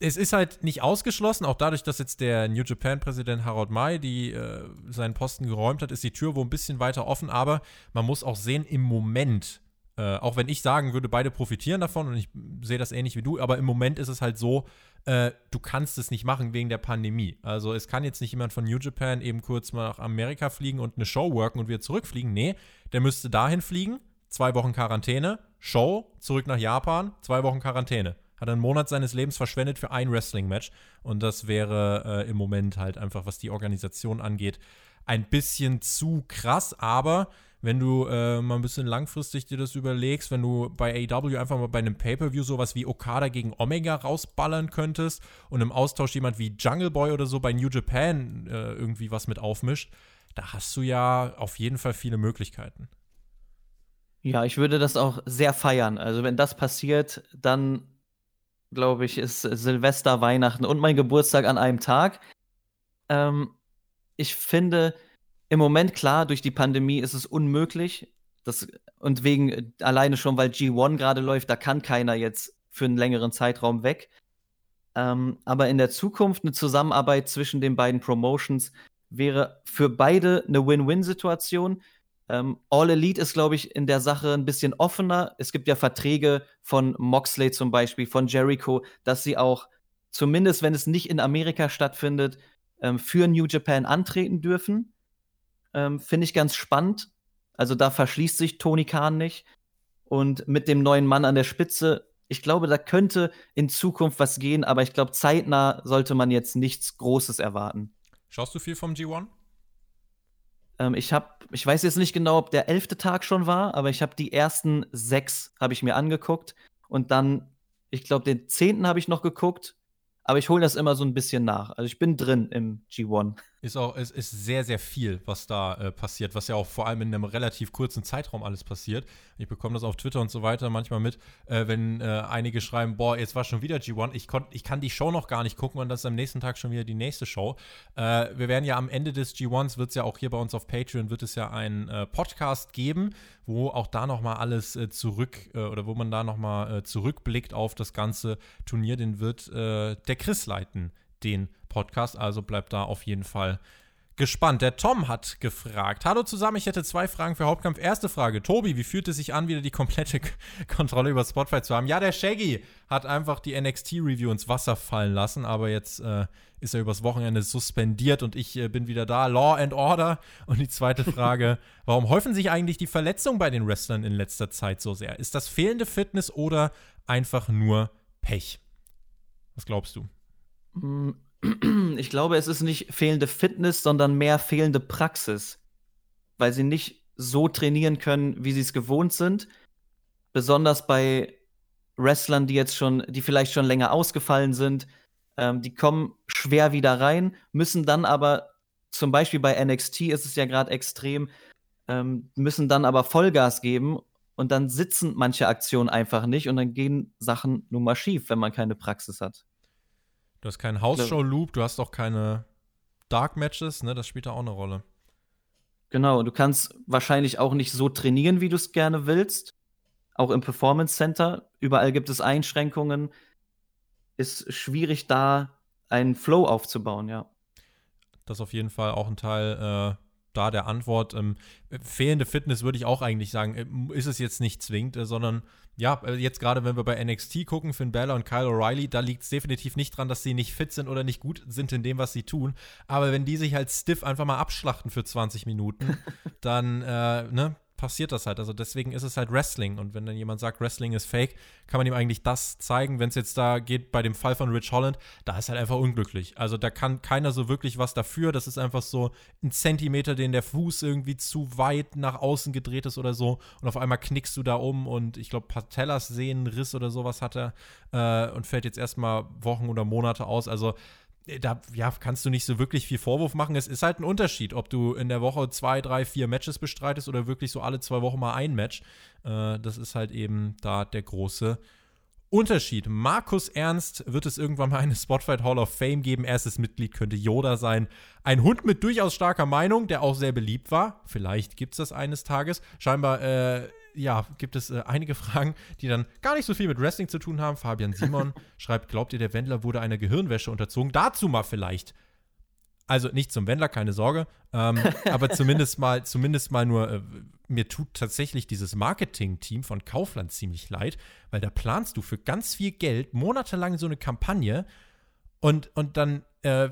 es ist halt nicht ausgeschlossen, auch dadurch, dass jetzt der New Japan-Präsident Harold Mai die, äh, seinen Posten geräumt hat, ist die Tür wohl ein bisschen weiter offen. Aber man muss auch sehen, im Moment äh, auch wenn ich sagen würde, beide profitieren davon und ich sehe das ähnlich wie du, aber im Moment ist es halt so, äh, du kannst es nicht machen wegen der Pandemie. Also es kann jetzt nicht jemand von New Japan eben kurz mal nach Amerika fliegen und eine Show worken und wieder zurückfliegen. Nee, der müsste dahin fliegen, zwei Wochen Quarantäne, Show, zurück nach Japan, zwei Wochen Quarantäne. Hat einen Monat seines Lebens verschwendet für ein Wrestling-Match. Und das wäre äh, im Moment halt einfach, was die Organisation angeht, ein bisschen zu krass. Aber wenn du äh, mal ein bisschen langfristig dir das überlegst, wenn du bei AW einfach mal bei einem Pay-Per-View sowas wie Okada gegen Omega rausballern könntest und im Austausch jemand wie Jungle Boy oder so bei New Japan äh, irgendwie was mit aufmischt, da hast du ja auf jeden Fall viele Möglichkeiten. Ja, ich würde das auch sehr feiern. Also, wenn das passiert, dann glaube ich, ist Silvester, Weihnachten und mein Geburtstag an einem Tag. Ähm, ich finde, im Moment klar, durch die Pandemie ist es unmöglich. Das, und wegen alleine schon, weil G1 gerade läuft, da kann keiner jetzt für einen längeren Zeitraum weg. Ähm, aber in der Zukunft eine Zusammenarbeit zwischen den beiden Promotions wäre für beide eine Win-Win-Situation. Ähm, All Elite ist, glaube ich, in der Sache ein bisschen offener. Es gibt ja Verträge von Moxley zum Beispiel, von Jericho, dass sie auch, zumindest wenn es nicht in Amerika stattfindet, ähm, für New Japan antreten dürfen. Ähm, Finde ich ganz spannend. Also da verschließt sich Tony Khan nicht. Und mit dem neuen Mann an der Spitze, ich glaube, da könnte in Zukunft was gehen, aber ich glaube, zeitnah sollte man jetzt nichts Großes erwarten. Schaust du viel vom G1? Ähm, ich habe, ich weiß jetzt nicht genau, ob der elfte Tag schon war, aber ich habe die ersten sechs habe ich mir angeguckt und dann, ich glaube, den zehnten habe ich noch geguckt aber ich hole das immer so ein bisschen nach. Also ich bin drin im G1. Ist auch, es ist sehr, sehr viel, was da äh, passiert, was ja auch vor allem in einem relativ kurzen Zeitraum alles passiert. Ich bekomme das auf Twitter und so weiter manchmal mit, äh, wenn äh, einige schreiben, boah, jetzt war schon wieder G1, ich, ich kann die Show noch gar nicht gucken und das ist am nächsten Tag schon wieder die nächste Show. Äh, wir werden ja am Ende des G1s, wird es ja auch hier bei uns auf Patreon, wird es ja einen äh, Podcast geben, wo auch da nochmal alles äh, zurück, oder wo man da nochmal zurückblickt auf das ganze Turnier, den wird der Chris leiten, den Podcast. Also bleibt da auf jeden Fall gespannt. Der Tom hat gefragt: Hallo zusammen, ich hätte zwei Fragen für Hauptkampf. Erste Frage: Tobi, wie fühlt es sich an, wieder die komplette Kontrolle über Spotify zu haben? Ja, der Shaggy hat einfach die NXT-Review ins Wasser fallen lassen, aber jetzt äh, ist er übers Wochenende suspendiert und ich äh, bin wieder da. Law and Order. Und die zweite Frage: Warum häufen sich eigentlich die Verletzungen bei den Wrestlern in letzter Zeit so sehr? Ist das fehlende Fitness oder einfach nur Pech? Was glaubst du? Ich glaube, es ist nicht fehlende Fitness, sondern mehr fehlende Praxis, weil sie nicht so trainieren können, wie sie es gewohnt sind. Besonders bei Wrestlern, die jetzt schon, die vielleicht schon länger ausgefallen sind, ähm, die kommen schwer wieder rein, müssen dann aber, zum Beispiel bei NXT ist es ja gerade extrem, ähm, müssen dann aber Vollgas geben und dann sitzen manche Aktionen einfach nicht und dann gehen Sachen nun mal schief, wenn man keine Praxis hat. Du hast keinen House-Show-Loop, du hast auch keine Dark-Matches, ne? Das spielt da auch eine Rolle. Genau, du kannst wahrscheinlich auch nicht so trainieren, wie du es gerne willst. Auch im Performance Center. Überall gibt es Einschränkungen. Ist schwierig, da einen Flow aufzubauen, ja. Das ist auf jeden Fall auch ein Teil äh, da der Antwort. Ähm, fehlende Fitness würde ich auch eigentlich sagen, äh, ist es jetzt nicht zwingend, äh, sondern ja, äh, jetzt gerade wenn wir bei NXT gucken, Finn Balor und Kyle O'Reilly, da liegt es definitiv nicht dran, dass sie nicht fit sind oder nicht gut sind in dem, was sie tun. Aber wenn die sich halt stiff einfach mal abschlachten für 20 Minuten, dann, äh, ne, passiert das halt. Also deswegen ist es halt Wrestling. Und wenn dann jemand sagt, Wrestling ist fake, kann man ihm eigentlich das zeigen. Wenn es jetzt da geht bei dem Fall von Rich Holland, da ist halt einfach unglücklich. Also da kann keiner so wirklich was dafür. Das ist einfach so ein Zentimeter, den der Fuß irgendwie zu weit nach außen gedreht ist oder so. Und auf einmal knickst du da um und ich glaube, Patellas Sehnenriss oder sowas hat er äh, und fällt jetzt erstmal Wochen oder Monate aus. Also da ja, kannst du nicht so wirklich viel Vorwurf machen. Es ist halt ein Unterschied, ob du in der Woche zwei, drei, vier Matches bestreitest oder wirklich so alle zwei Wochen mal ein Match. Äh, das ist halt eben da der große Unterschied. Markus Ernst wird es irgendwann mal eine Spotlight Hall of Fame geben. Erstes Mitglied könnte Yoda sein. Ein Hund mit durchaus starker Meinung, der auch sehr beliebt war. Vielleicht gibt es das eines Tages. Scheinbar äh, ja, gibt es äh, einige Fragen, die dann gar nicht so viel mit Wrestling zu tun haben. Fabian Simon schreibt, glaubt ihr, der Wendler wurde einer Gehirnwäsche unterzogen? Dazu mal vielleicht. Also nicht zum Wendler, keine Sorge. Ähm, aber zumindest mal, zumindest mal nur, äh, mir tut tatsächlich dieses Marketing-Team von Kaufland ziemlich leid, weil da planst du für ganz viel Geld monatelang so eine Kampagne und, und dann, äh,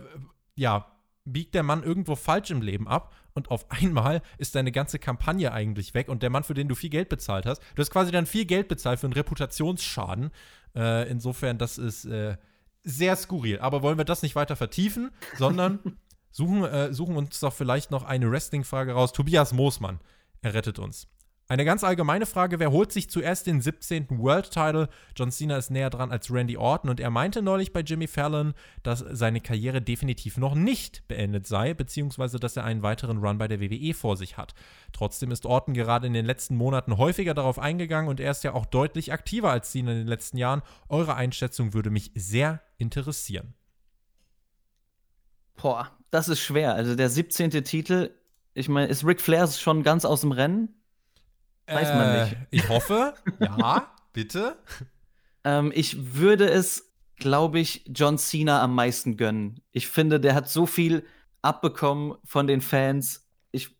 ja, biegt der Mann irgendwo falsch im Leben ab und auf einmal ist deine ganze Kampagne eigentlich weg und der Mann, für den du viel Geld bezahlt hast, du hast quasi dann viel Geld bezahlt für einen Reputationsschaden. Äh, insofern, das ist äh, sehr skurril. Aber wollen wir das nicht weiter vertiefen, sondern suchen, äh, suchen uns doch vielleicht noch eine Wrestling-Frage raus. Tobias Moosmann, er rettet uns. Eine ganz allgemeine Frage, wer holt sich zuerst den 17. World Title? John Cena ist näher dran als Randy Orton und er meinte neulich bei Jimmy Fallon, dass seine Karriere definitiv noch nicht beendet sei, beziehungsweise dass er einen weiteren Run bei der WWE vor sich hat. Trotzdem ist Orton gerade in den letzten Monaten häufiger darauf eingegangen und er ist ja auch deutlich aktiver als Cena in den letzten Jahren. Eure Einschätzung würde mich sehr interessieren. Boah, das ist schwer. Also der 17. Titel, ich meine, ist Ric Flair schon ganz aus dem Rennen? Weiß man äh, nicht. Ich hoffe. ja, bitte. Ähm, ich würde es, glaube ich, John Cena am meisten gönnen. Ich finde, der hat so viel abbekommen von den Fans. Ich,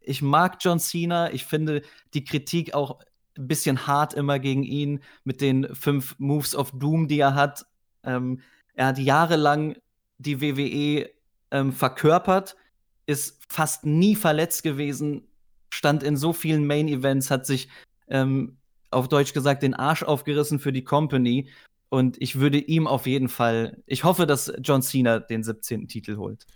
ich mag John Cena. Ich finde die Kritik auch ein bisschen hart immer gegen ihn mit den fünf Moves of Doom, die er hat. Ähm, er hat jahrelang die WWE ähm, verkörpert, ist fast nie verletzt gewesen, stand in so vielen Main Events, hat sich ähm, auf Deutsch gesagt den Arsch aufgerissen für die Company. Und ich würde ihm auf jeden Fall, ich hoffe, dass John Cena den 17. Titel holt.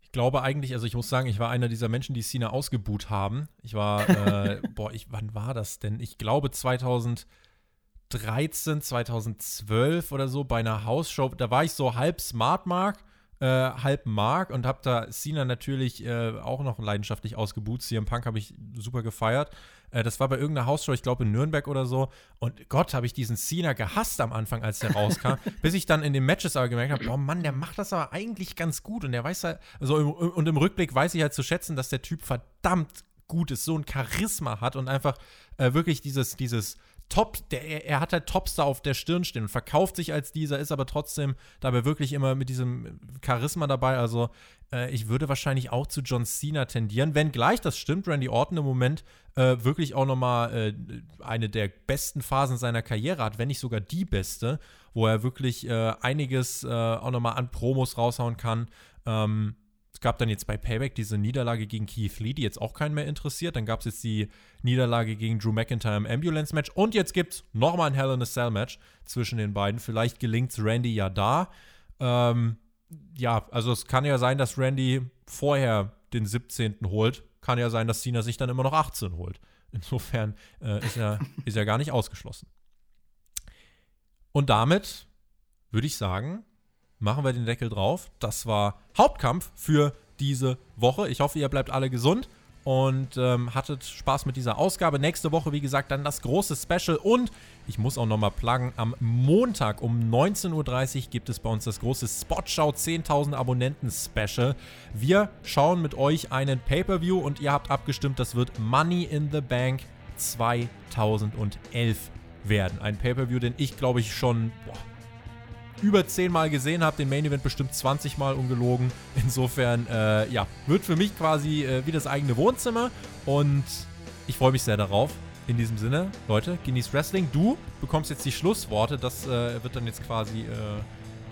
Ich glaube eigentlich, also ich muss sagen, ich war einer dieser Menschen, die Cena ausgebuht haben. Ich war, äh, boah, ich, wann war das denn? Ich glaube 2013, 2012 oder so bei einer Hausshow. Da war ich so halb Smart Mark äh, halb mag und habe da Cena natürlich äh, auch noch leidenschaftlich ausgebucht. CM Punk habe ich super gefeiert. Äh, das war bei irgendeiner Hausshow, ich glaube in Nürnberg oder so. Und Gott, habe ich diesen Cena gehasst am Anfang, als der rauskam, bis ich dann in den Matches aber gemerkt habe, oh Mann, der macht das aber eigentlich ganz gut und der weiß halt, also im, und im Rückblick weiß ich halt zu schätzen, dass der Typ verdammt gut ist, so ein Charisma hat und einfach äh, wirklich dieses, dieses Top, der, er hat halt Topstar auf der Stirn stehen und verkauft sich als dieser, ist aber trotzdem dabei wirklich immer mit diesem Charisma dabei. Also äh, ich würde wahrscheinlich auch zu John Cena tendieren, wenn gleich das stimmt, Randy Orton im Moment äh, wirklich auch nochmal äh, eine der besten Phasen seiner Karriere hat, wenn nicht sogar die beste, wo er wirklich äh, einiges äh, auch nochmal an Promos raushauen kann. Ähm, es gab dann jetzt bei Payback diese Niederlage gegen Keith Lee, die jetzt auch keinen mehr interessiert. Dann gab es jetzt die Niederlage gegen Drew McIntyre im Ambulance-Match. Und jetzt gibt es nochmal ein Hell in a Cell-Match zwischen den beiden. Vielleicht gelingt es Randy ja da. Ähm, ja, also es kann ja sein, dass Randy vorher den 17. holt. Kann ja sein, dass Cena sich dann immer noch 18 holt. Insofern äh, ist, er, ist er gar nicht ausgeschlossen. Und damit würde ich sagen, machen wir den Deckel drauf. Das war Hauptkampf für diese Woche. Ich hoffe, ihr bleibt alle gesund und ähm, hattet Spaß mit dieser Ausgabe. Nächste Woche, wie gesagt, dann das große Special und ich muss auch nochmal pluggen, am Montag um 19.30 Uhr gibt es bei uns das große Spotschau 10.000 Abonnenten Special. Wir schauen mit euch einen Pay-Per-View und ihr habt abgestimmt, das wird Money in the Bank 2011 werden. Ein Pay-Per-View, den ich glaube ich schon boah, über 10 Mal gesehen habe, den Main Event bestimmt 20 Mal ungelogen. Insofern, äh, ja, wird für mich quasi äh, wie das eigene Wohnzimmer und ich freue mich sehr darauf. In diesem Sinne, Leute, genießt Wrestling. Du bekommst jetzt die Schlussworte. Das äh, wird dann jetzt quasi äh,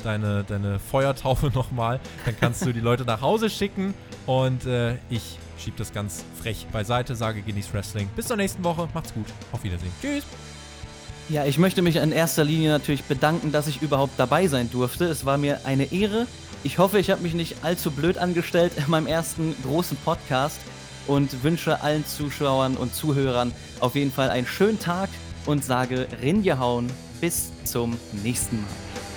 deine, deine Feuertaufe nochmal. Dann kannst du die Leute nach Hause schicken und äh, ich schiebe das ganz frech beiseite, sage genießt Wrestling. Bis zur nächsten Woche. Macht's gut. Auf Wiedersehen. Tschüss. Ja, ich möchte mich in erster Linie natürlich bedanken, dass ich überhaupt dabei sein durfte. Es war mir eine Ehre. Ich hoffe, ich habe mich nicht allzu blöd angestellt in meinem ersten großen Podcast und wünsche allen Zuschauern und Zuhörern auf jeden Fall einen schönen Tag und sage Rinjehauen. Bis zum nächsten Mal.